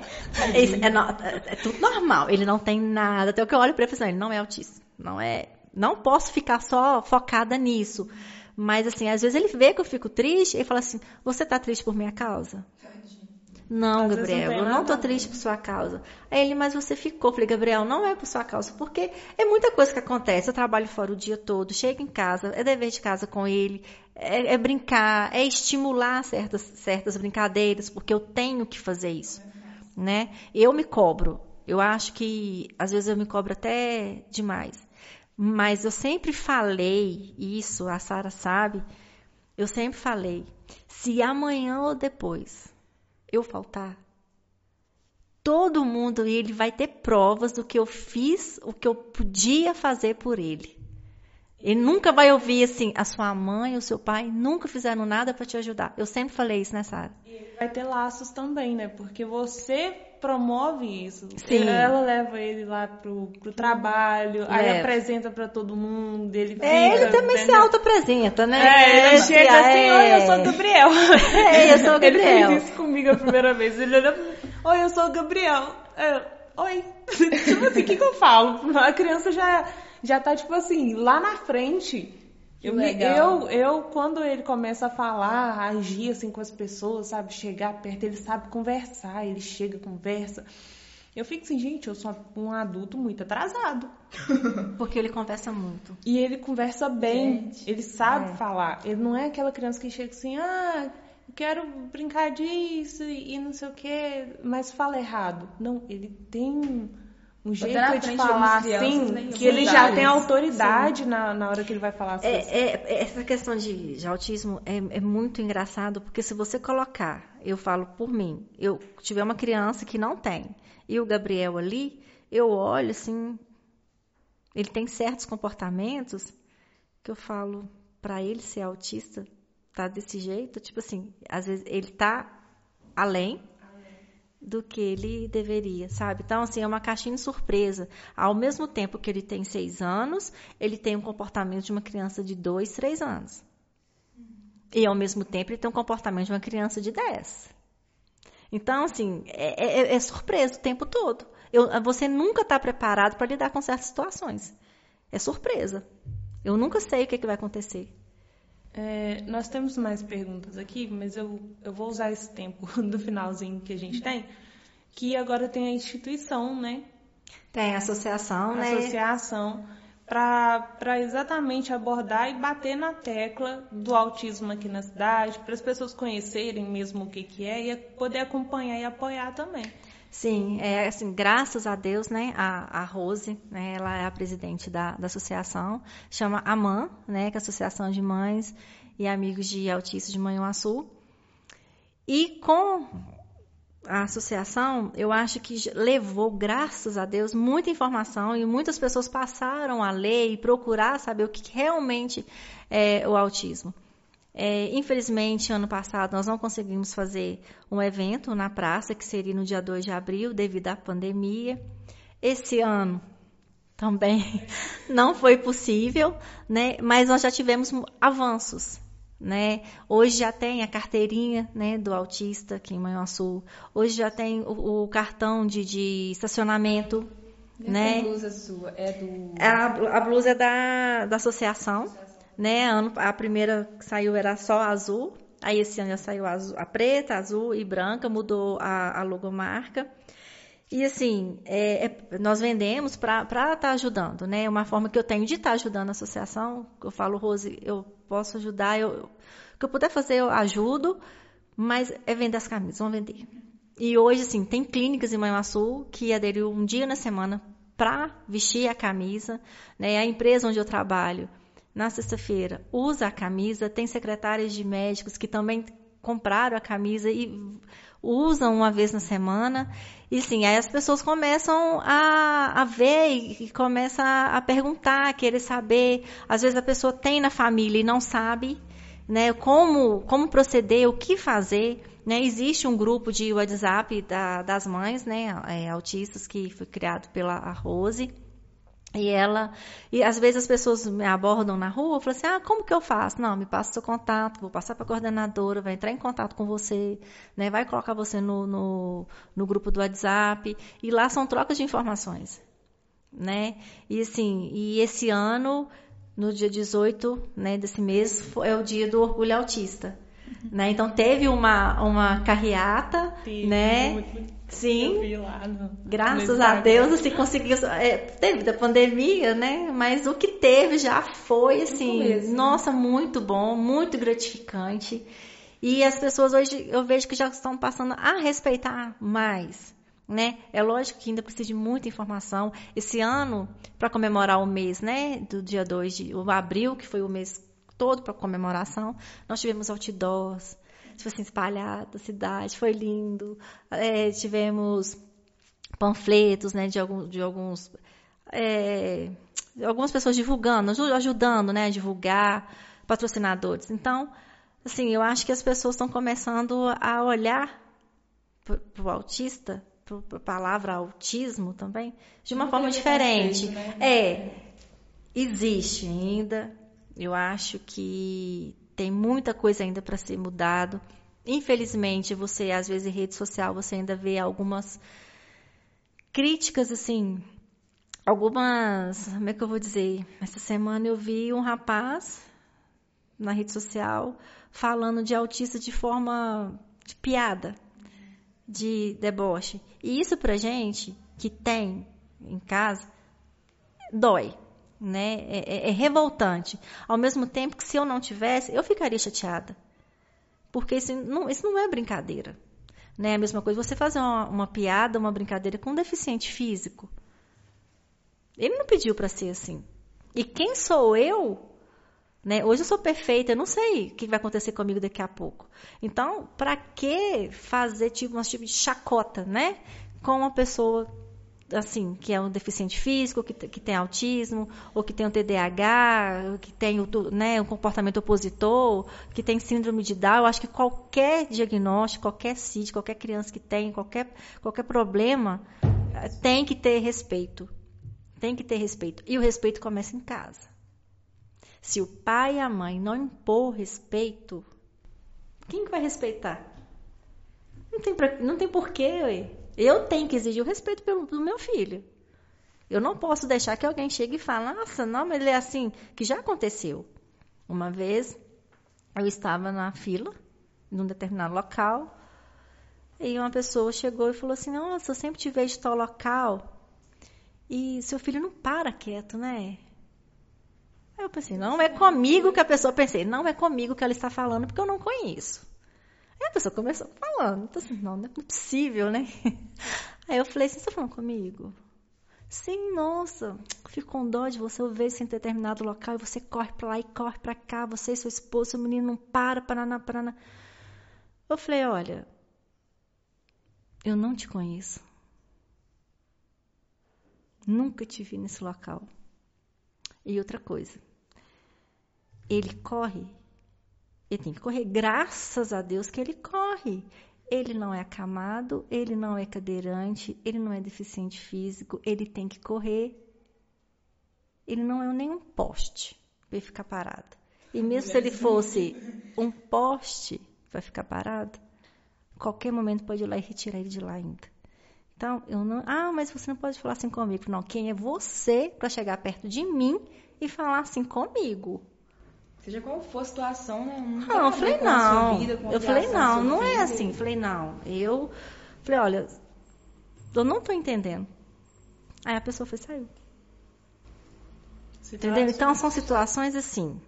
é, é tudo normal. Ele não tem nada. Até o que eu olho para ele, falo assim, ele não é autista. Não é. Não posso ficar só focada nisso. Mas assim, às vezes ele vê que eu fico triste e fala assim: "Você tá triste por minha causa?" Não, Às não Gabriel, tem eu não tô triste por sua causa. Aí ele, mas você ficou. Eu falei, Gabriel, não é por sua causa, porque é muita coisa que acontece. Eu trabalho fora o dia todo, chego em casa, é dever de casa com ele, é, é brincar, é estimular certas, certas brincadeiras, porque eu tenho que fazer isso, né? Eu me cobro. Eu acho que às vezes eu me cobro até demais. Mas eu sempre falei isso, a Sara sabe. Eu sempre falei, se amanhã ou depois eu faltar, todo mundo e ele vai ter provas do que eu fiz, o que eu podia fazer por ele. Ele nunca vai ouvir assim, a sua mãe, o seu pai nunca fizeram nada para te ajudar. Eu sempre falei isso nessa área. Vai ter laços também, né? Porque você promove isso. Sim. Ela leva ele lá pro, pro trabalho, leva. aí apresenta para todo mundo, ele fica, é, Ele também entendeu? se auto-apresenta, né? É, ele chega assim, é... oi, eu sou o Gabriel. É, eu sou o Gabriel. Ele fez isso comigo a primeira vez. Ele olhou oi, eu sou o Gabriel. Eu, oi. tipo assim, o que, que eu falo? A criança já já tá, tipo assim, lá na frente. Eu, eu, eu, quando ele começa a falar, a agir assim com as pessoas, sabe? Chegar perto, ele sabe conversar, ele chega, conversa. Eu fico assim, gente, eu sou um adulto muito atrasado. Porque ele conversa muito. E ele conversa bem, gente, ele sabe é. falar. Ele não é aquela criança que chega assim, ah, quero brincar disso e não sei o quê, mas fala errado. Não, ele tem um jeito de falar assim, né, que ele já tem autoridade na, na hora que ele vai falar assim. É, é, essa questão de, de autismo é, é, muito engraçado, porque se você colocar, eu falo por mim, eu tiver uma criança que não tem, e o Gabriel ali, eu olho assim, ele tem certos comportamentos que eu falo, para ele ser autista, tá desse jeito, tipo assim, às vezes ele tá além, do que ele deveria, sabe? Então, assim, é uma caixinha de surpresa. Ao mesmo tempo que ele tem seis anos, ele tem um comportamento de uma criança de dois, três anos. E, ao mesmo tempo, ele tem um comportamento de uma criança de dez. Então, assim, é, é, é surpresa o tempo todo. Eu, você nunca está preparado para lidar com certas situações. É surpresa. Eu nunca sei o que, é que vai acontecer. É, nós temos mais perguntas aqui, mas eu, eu vou usar esse tempo do finalzinho que a gente tem, que agora tem a instituição, né? Tem a associação, né? Associação, para exatamente abordar e bater na tecla do autismo aqui na cidade, para as pessoas conhecerem mesmo o que, que é e poder acompanhar e apoiar também. Sim, é assim, graças a Deus, né, a, a Rose, né, ela é a presidente da, da associação, chama AMAN, né, que é a Associação de Mães e Amigos de Autistas de Manhuaçu. E com a associação, eu acho que levou, graças a Deus, muita informação e muitas pessoas passaram a ler e procurar saber o que realmente é o autismo. É, infelizmente, ano passado, nós não conseguimos fazer um evento na praça, que seria no dia 2 de abril, devido à pandemia. Esse ano também não foi possível, né? mas nós já tivemos avanços. Né? Hoje já tem a carteirinha né, do autista aqui em Manhuaçu. Hoje já tem o, o cartão de, de estacionamento. Né? A blusa sua é do. A, a blusa é da, da associação né? A primeira que saiu era só azul, aí esse ano já saiu azul, a preta, azul e branca, mudou a, a logomarca. E assim, é, é, nós vendemos para estar tá ajudando, né? Uma forma que eu tenho de estar tá ajudando a associação, eu falo, Rose, eu posso ajudar, eu, o que eu puder fazer, eu ajudo, mas é vender as camisas, vamos vender. E hoje, assim, tem clínicas em Manhuaçu que aderiu um dia na semana para vestir a camisa, né? A empresa onde eu trabalho na sexta-feira usa a camisa, tem secretárias de médicos que também compraram a camisa e usam uma vez na semana. E sim, aí as pessoas começam a, a ver e, começam a, a perguntar, a querer saber. Às vezes a pessoa tem na família e não sabe né, como, como proceder, o que fazer. Né? Existe um grupo de WhatsApp da, das mães né, é, autistas que foi criado pela Rose e ela, e às vezes as pessoas me abordam na rua, falam assim: "Ah, como que eu faço?". Não, me passa seu contato, vou passar para a coordenadora, vai entrar em contato com você, né? Vai colocar você no, no, no grupo do WhatsApp e lá são trocas de informações, né? E assim, e esse ano, no dia 18, né, desse mês, é o dia do orgulho autista. Né? Então teve uma, uma carreata, Sim, né? Muito Sim. No, graças a Deus, assim, conseguiu. É, teve da pandemia, né? Mas o que teve já foi, assim, nossa, muito bom, muito gratificante. E as pessoas hoje, eu vejo que já estão passando a respeitar mais. Né? É lógico que ainda precisa de muita informação. Esse ano, para comemorar o mês, né, do dia 2 de o abril, que foi o mês todo para comemoração, nós tivemos outdoors, tipo assim, espalhado a cidade, foi lindo. É, tivemos panfletos, né, de, algum, de alguns é, algumas pessoas divulgando, ajudando, né, a divulgar, patrocinadores. Então, assim, eu acho que as pessoas estão começando a olhar para o autista, para a palavra autismo também, de uma forma diferente. né? É, existe ainda. Eu acho que tem muita coisa ainda para ser mudado. Infelizmente, você às vezes em rede social você ainda vê algumas críticas assim, algumas, como é que eu vou dizer? Essa semana eu vi um rapaz na rede social falando de autista de forma de piada, de deboche. E isso pra gente que tem em casa dói, né? É, é, é revoltante. Ao mesmo tempo que se eu não tivesse, eu ficaria chateada. Porque isso não, isso não é brincadeira. Né? A mesma coisa você fazer uma, uma piada, uma brincadeira com um deficiente físico. Ele não pediu para ser assim. E quem sou eu? Né? Hoje eu sou perfeita, eu não sei o que vai acontecer comigo daqui a pouco. Então, para que fazer tipo um tipo de chacota, né? Com uma pessoa assim, que é um deficiente físico, que, que tem autismo, ou que tem um TDAH, que tem o, né, um comportamento opositor, que tem síndrome de Down, eu acho que qualquer diagnóstico, qualquer CID, qualquer criança que tem, qualquer, qualquer problema, eh, tem que ter respeito. Tem que ter respeito. E o respeito começa em casa. Se o pai e a mãe não impor respeito, quem que vai respeitar? Não tem, não tem porquê, ué. Eu tenho que exigir o respeito pelo, do meu filho. Eu não posso deixar que alguém chegue e fale, nossa, não, mas ele é assim, que já aconteceu. Uma vez eu estava na fila, num determinado local, e uma pessoa chegou e falou assim, nossa, eu sempre te vejo em tal local. E seu filho não para quieto, né? Aí eu pensei, não é comigo que a pessoa pensei, não é comigo que ela está falando porque eu não conheço. Aí a pessoa começou falando, então assim, não, não é possível, né? Aí eu falei, você está falando comigo? Sim, nossa, fico com dó de você, eu vejo em determinado local e você corre para lá e corre para cá, você e seu esposo, seu menino não para, paraná, paraná. Eu falei, olha, eu não te conheço. Nunca te vi nesse local. E outra coisa, ele corre, ele tem que correr, graças a Deus que ele corre. Ele não é acamado, ele não é cadeirante, ele não é deficiente físico, ele tem que correr. Ele não é nenhum poste para ele ficar parado. E mesmo se ele fosse um poste para ficar parado, qualquer momento pode ir lá e retirar ele de lá ainda. Então, eu não. Ah, mas você não pode falar assim comigo. Não, quem é você para chegar perto de mim e falar assim comigo? Seja qual for a situação, né? Não, não eu falei não. Vida, eu falei não, não é assim. Falei não. Eu falei, olha, eu não tô entendendo. Aí a pessoa foi saiu. Entendeu? Então são situações assim.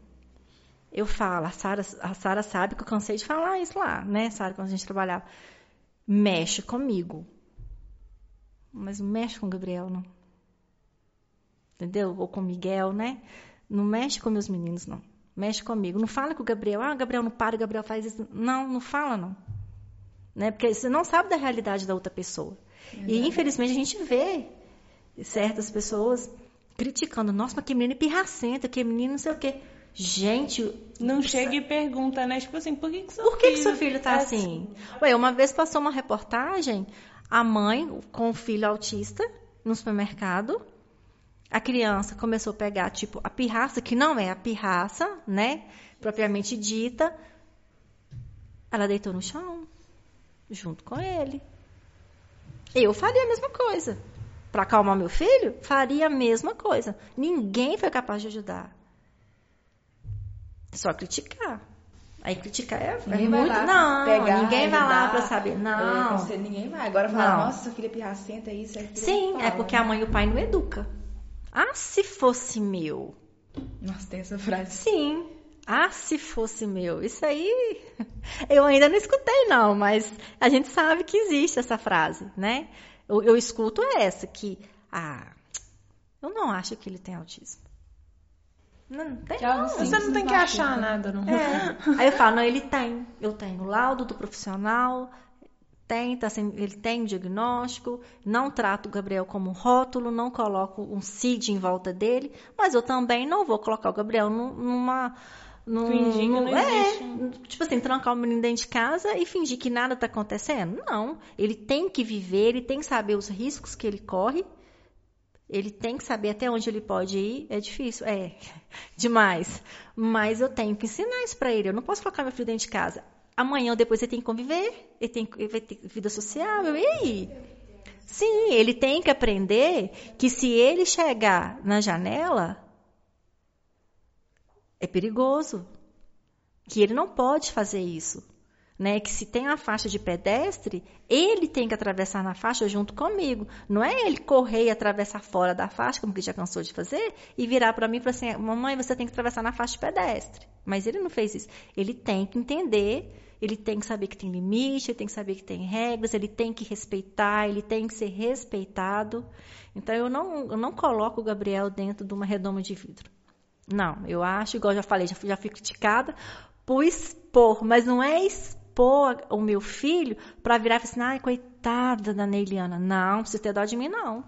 Eu falo, a Sara, a Sara sabe que eu cansei de falar isso lá, né, Sara, quando a gente trabalhava. Mexe comigo. Mas não mexe com o Gabriel, não. Entendeu? Ou com o Miguel, né? Não mexe com meus meninos, não. Mexe comigo. Não fala com o Gabriel. Ah, o Gabriel não para, o Gabriel faz isso. Não, não fala, não. Né? Porque você não sabe da realidade da outra pessoa. E, infelizmente, a gente vê certas pessoas criticando. Nossa, mas que menina pirracenta, que menino não sei o quê. Gente... Não chega e pergunta, né? Tipo assim, por que, que seu por que filho... que seu filho tá é assim? Ué, uma vez passou uma reportagem a mãe com o filho autista no supermercado. A criança começou a pegar, tipo, a pirraça, que não é a pirraça, né? Propriamente dita. Ela deitou no chão, junto com ele. Eu faria a mesma coisa. Para acalmar meu filho, faria a mesma coisa. Ninguém foi capaz de ajudar. Só criticar. Aí criticar é, é ninguém muito. não, pegar, ninguém vai lá pra saber. Não. Você, ninguém vai. Agora falar, nossa, sua filha é pirracenta, é isso, é aquilo. Sim, é porque a mãe e o pai não educam. Ah, se fosse meu. Nossa, tem essa frase. Sim. Ah, se fosse meu. Isso aí eu ainda não escutei, não, mas a gente sabe que existe essa frase, né? Eu, eu escuto essa, que, ah, eu não acho que ele tem autismo. Não, tem não. Você não tem que achar nada, não. É. Aí eu falo, não, ele tem. Eu tenho laudo do profissional, tem, tá sem, ele tem diagnóstico, não trato o Gabriel como um rótulo, não coloco um CID em volta dele, mas eu também não vou colocar o Gabriel numa. Num, fingir que não é, existe. tipo assim, trancar o menino dentro de casa e fingir que nada está acontecendo. Não. Ele tem que viver, ele tem que saber os riscos que ele corre. Ele tem que saber até onde ele pode ir. É difícil, é demais. Mas eu tenho que ensinar isso para ele. Eu não posso colocar meu filho dentro de casa amanhã ou depois ele tem que conviver, ele, tem, vai ter vida social, e aí? Sim, ele tem que aprender que se ele chegar na janela, é perigoso. Que ele não pode fazer isso. Né? Que se tem a faixa de pedestre, ele tem que atravessar na faixa junto comigo. Não é ele correr e atravessar fora da faixa, como que já cansou de fazer, e virar para mim e falar assim: mamãe, você tem que atravessar na faixa de pedestre. Mas ele não fez isso. Ele tem que entender ele tem que saber que tem limite, ele tem que saber que tem regras, ele tem que respeitar, ele tem que ser respeitado. Então eu não, eu não coloco o Gabriel dentro de uma redoma de vidro. Não, eu acho, igual eu já falei, já fui, já fui criticada por expor, mas não é expor o meu filho para virar e falar assim, ai, coitada da Neiliana. Não, não precisa ter dó de mim, não.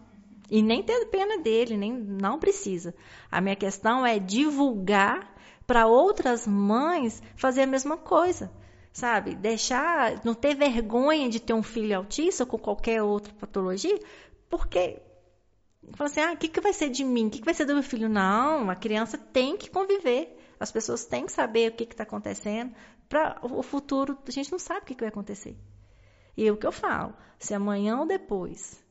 E nem ter pena dele, nem não precisa. A minha questão é divulgar para outras mães fazer a mesma coisa sabe? Deixar, não ter vergonha de ter um filho autista ou com qualquer outra patologia, porque fala assim, ah, o que, que vai ser de mim? O que, que vai ser do meu filho? Não, a criança tem que conviver. As pessoas têm que saber o que está acontecendo. Para o futuro, a gente não sabe o que, que vai acontecer. E é o que eu falo, se amanhã ou depois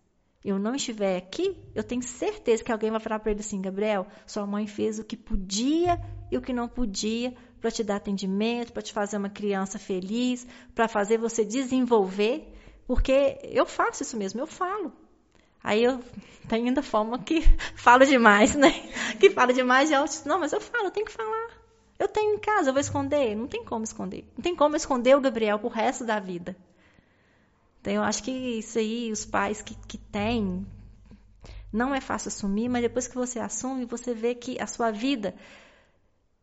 eu não estiver aqui, eu tenho certeza que alguém vai falar para ele assim, Gabriel, sua mãe fez o que podia e o que não podia para te dar atendimento, para te fazer uma criança feliz, para fazer você desenvolver, porque eu faço isso mesmo, eu falo. Aí eu tenho ainda forma que falo demais, né? Que falo demais de autismo. Não, mas eu falo, eu tenho que falar. Eu tenho em casa, eu vou esconder. Não tem como esconder. Não tem como esconder o Gabriel pro resto da vida. Então, eu acho que isso aí, os pais que, que têm, não é fácil assumir, mas depois que você assume, você vê que a sua vida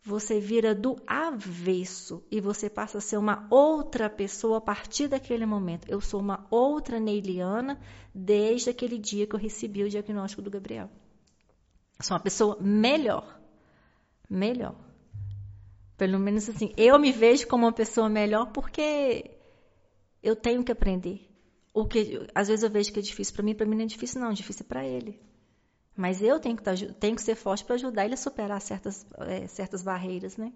você vira do avesso e você passa a ser uma outra pessoa a partir daquele momento. Eu sou uma outra Neiliana desde aquele dia que eu recebi o diagnóstico do Gabriel. Sou uma pessoa melhor. Melhor. Pelo menos assim, eu me vejo como uma pessoa melhor porque eu tenho que aprender. O que às vezes eu vejo que é difícil para mim, para mim não é difícil não, é difícil para ele. Mas eu tenho que, tá, tenho que ser forte para ajudar ele a superar certas, é, certas barreiras, né?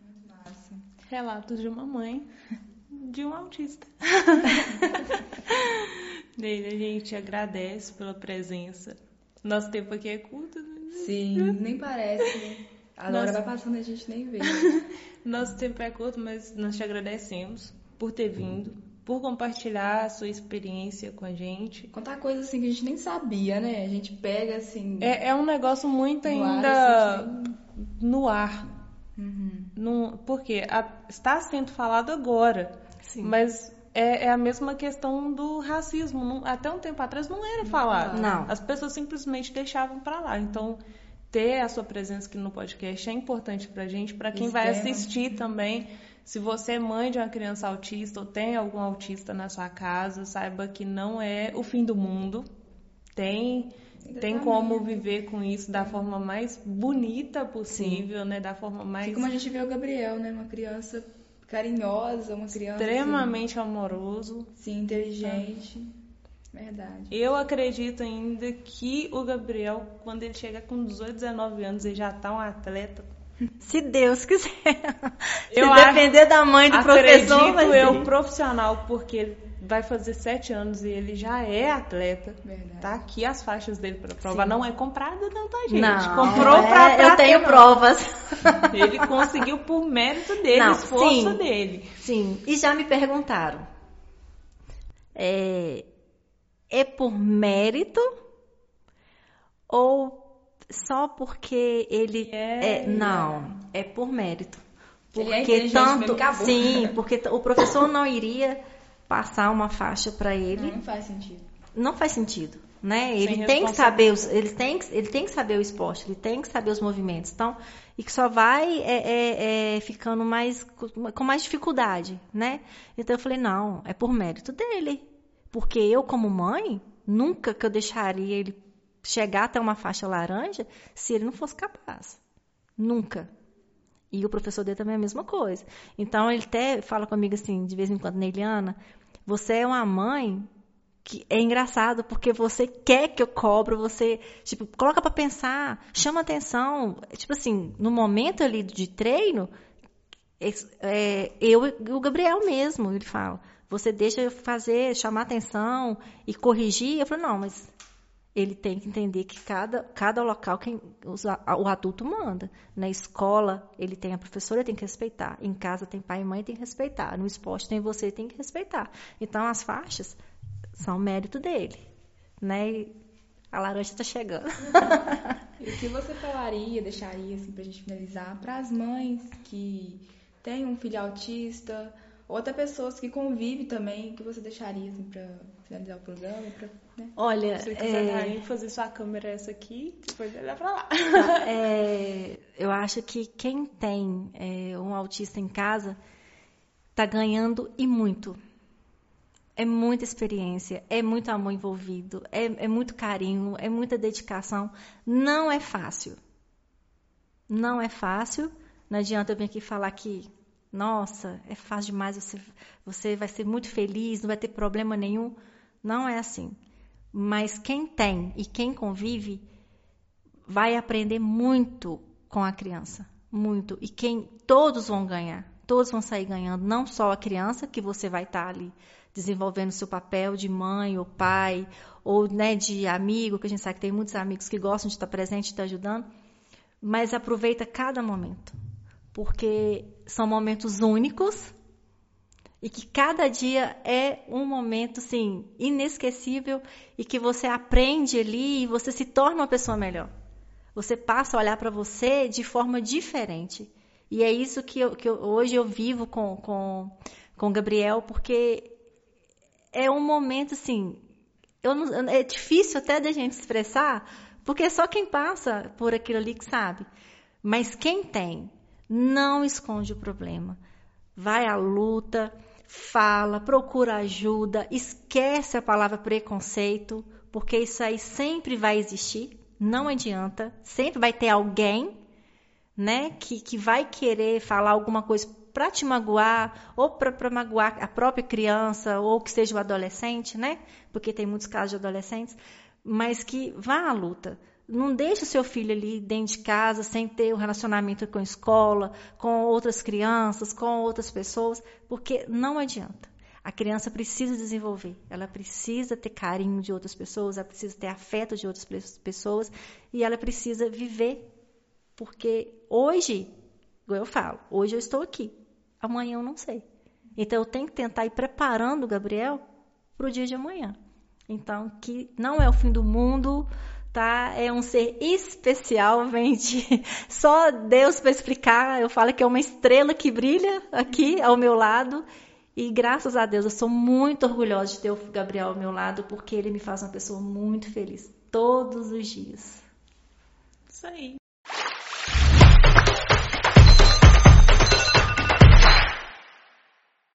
Muito massa. Relatos de uma mãe de um autista. Dele, a gente agradece pela presença. Nosso tempo aqui é curto. Né? Sim, nem parece. Né? A hora vai passando e a gente nem vê. Nosso tempo é curto, mas nós te agradecemos por ter vindo por compartilhar a sua experiência com a gente. Contar coisas assim que a gente nem sabia, né? A gente pega assim. É, é um negócio muito ainda ar, assim, no ar. Uhum. No, porque a, está sendo falado agora. Sim. Mas é, é, a mesma questão do racismo. Não, até um tempo atrás não era falado. Não. As pessoas simplesmente deixavam para lá. Então, ter a sua presença aqui no podcast é importante pra gente, para quem Esse vai tema. assistir também se você é mãe de uma criança autista ou tem algum autista na sua casa, saiba que não é o fim do mundo. Tem tem como viver com isso da forma mais bonita possível, Sim. né? Da forma mais. Assim como a gente vê o Gabriel, né? Uma criança carinhosa, uma criança. Extremamente assim... amoroso. Sim, inteligente. Ah. Verdade. Eu acredito ainda que o Gabriel, quando ele chega com 18, 19 anos, ele já tá um atleta se Deus quiser. Eu Se depender acho, da mãe do professor. Acredito eu, profissional, porque ele vai fazer sete anos e ele já é atleta. Verdade. Tá aqui as faixas dele para prova. Sim. Não é comprada, não, tá, gente? Não, Comprou é, pra, pra Eu tenho ter, provas. Ele conseguiu por mérito dele, não, esforço sim, dele. Sim. E já me perguntaram. É, é por mérito ou só porque ele é, é não é por mérito porque ele é tanto sim porque o professor não iria passar uma faixa para ele não, não, faz sentido não faz sentido. Né? Sem Ele tem que saber os, ele tem que, ele tem que saber o esporte, ele tem que saber os movimentos. Então, e que só vai é, é, é, ficando mais com com mais dificuldade, né? Então eu falei, não, é por mérito dele. Porque eu, como mãe, nunca que eu deixaria ele chegar até uma faixa laranja se ele não fosse capaz. Nunca. E o professor dele também é a mesma coisa. Então ele até fala comigo assim, de vez em quando, Neiliana, você é uma mãe que é engraçado porque você quer que eu cobre, você, tipo, coloca pra pensar, chama atenção. Tipo assim, no momento ali de treino, é, eu e o Gabriel mesmo, ele fala, você deixa eu fazer, chamar atenção e corrigir. Eu falo, não, mas ele tem que entender que cada, cada local quem, os a- o adulto manda. Na escola, ele tem a professora, tem que respeitar. Em casa tem pai e mãe, tem que respeitar. No esporte tem você, tem que respeitar. Então, as faixas são mérito dele. Né? E a laranja está chegando. E o que você falaria, deixaria assim pra gente finalizar, para as mães que têm um filho autista, ou até pessoas que convivem também, que você deixaria assim pra finalizar o programa, pra, né? Olha, Se você quiser é, fazer sua câmera essa aqui, depois vai dar pra lá. é, eu acho que quem tem é, um autista em casa está ganhando e muito. É muita experiência, é muito amor envolvido, é, é muito carinho, é muita dedicação. Não é fácil. Não é fácil. Não adianta eu vir aqui falar que, nossa, é fácil demais, você, você vai ser muito feliz, não vai ter problema nenhum. Não é assim. Mas quem tem e quem convive vai aprender muito com a criança, muito. E quem todos vão ganhar, todos vão sair ganhando, não só a criança que você vai estar ali desenvolvendo seu papel de mãe ou pai ou né, de amigo, que a gente sabe que tem muitos amigos que gostam de estar presente, de estar ajudando, mas aproveita cada momento, porque são momentos únicos e que cada dia é um momento assim inesquecível e que você aprende ali e você se torna uma pessoa melhor. Você passa a olhar para você de forma diferente. E é isso que, eu, que eu- hoje eu vivo com, com, com Gabriel, porque é um momento assim. Não- é difícil até da gente expressar, porque é só quem passa por aquilo ali que sabe. Mas quem tem, não esconde o problema. Vai à luta, fala, procura ajuda, esquece a palavra preconceito, porque isso aí sempre vai existir, não adianta. Sempre vai ter alguém né, que, que vai querer falar alguma coisa para te magoar, ou para magoar a própria criança, ou que seja o adolescente, né? Porque tem muitos casos de adolescentes, mas que vá à luta. Não deixe o seu filho ali dentro de casa sem ter um relacionamento com a escola, com outras crianças, com outras pessoas, porque não adianta. A criança precisa desenvolver, ela precisa ter carinho de outras pessoas, ela precisa ter afeto de outras pe- pessoas e ela precisa viver porque hoje, igual eu falo, hoje eu estou aqui, amanhã eu não sei. Então eu tenho que tentar ir preparando o Gabriel para o dia de amanhã. Então, que não é o fim do mundo, tá? É um ser especial, gente. Só Deus para explicar. Eu falo que é uma estrela que brilha aqui ao meu lado. E graças a Deus, eu sou muito orgulhosa de ter o Gabriel ao meu lado, porque ele me faz uma pessoa muito feliz todos os dias. Isso aí.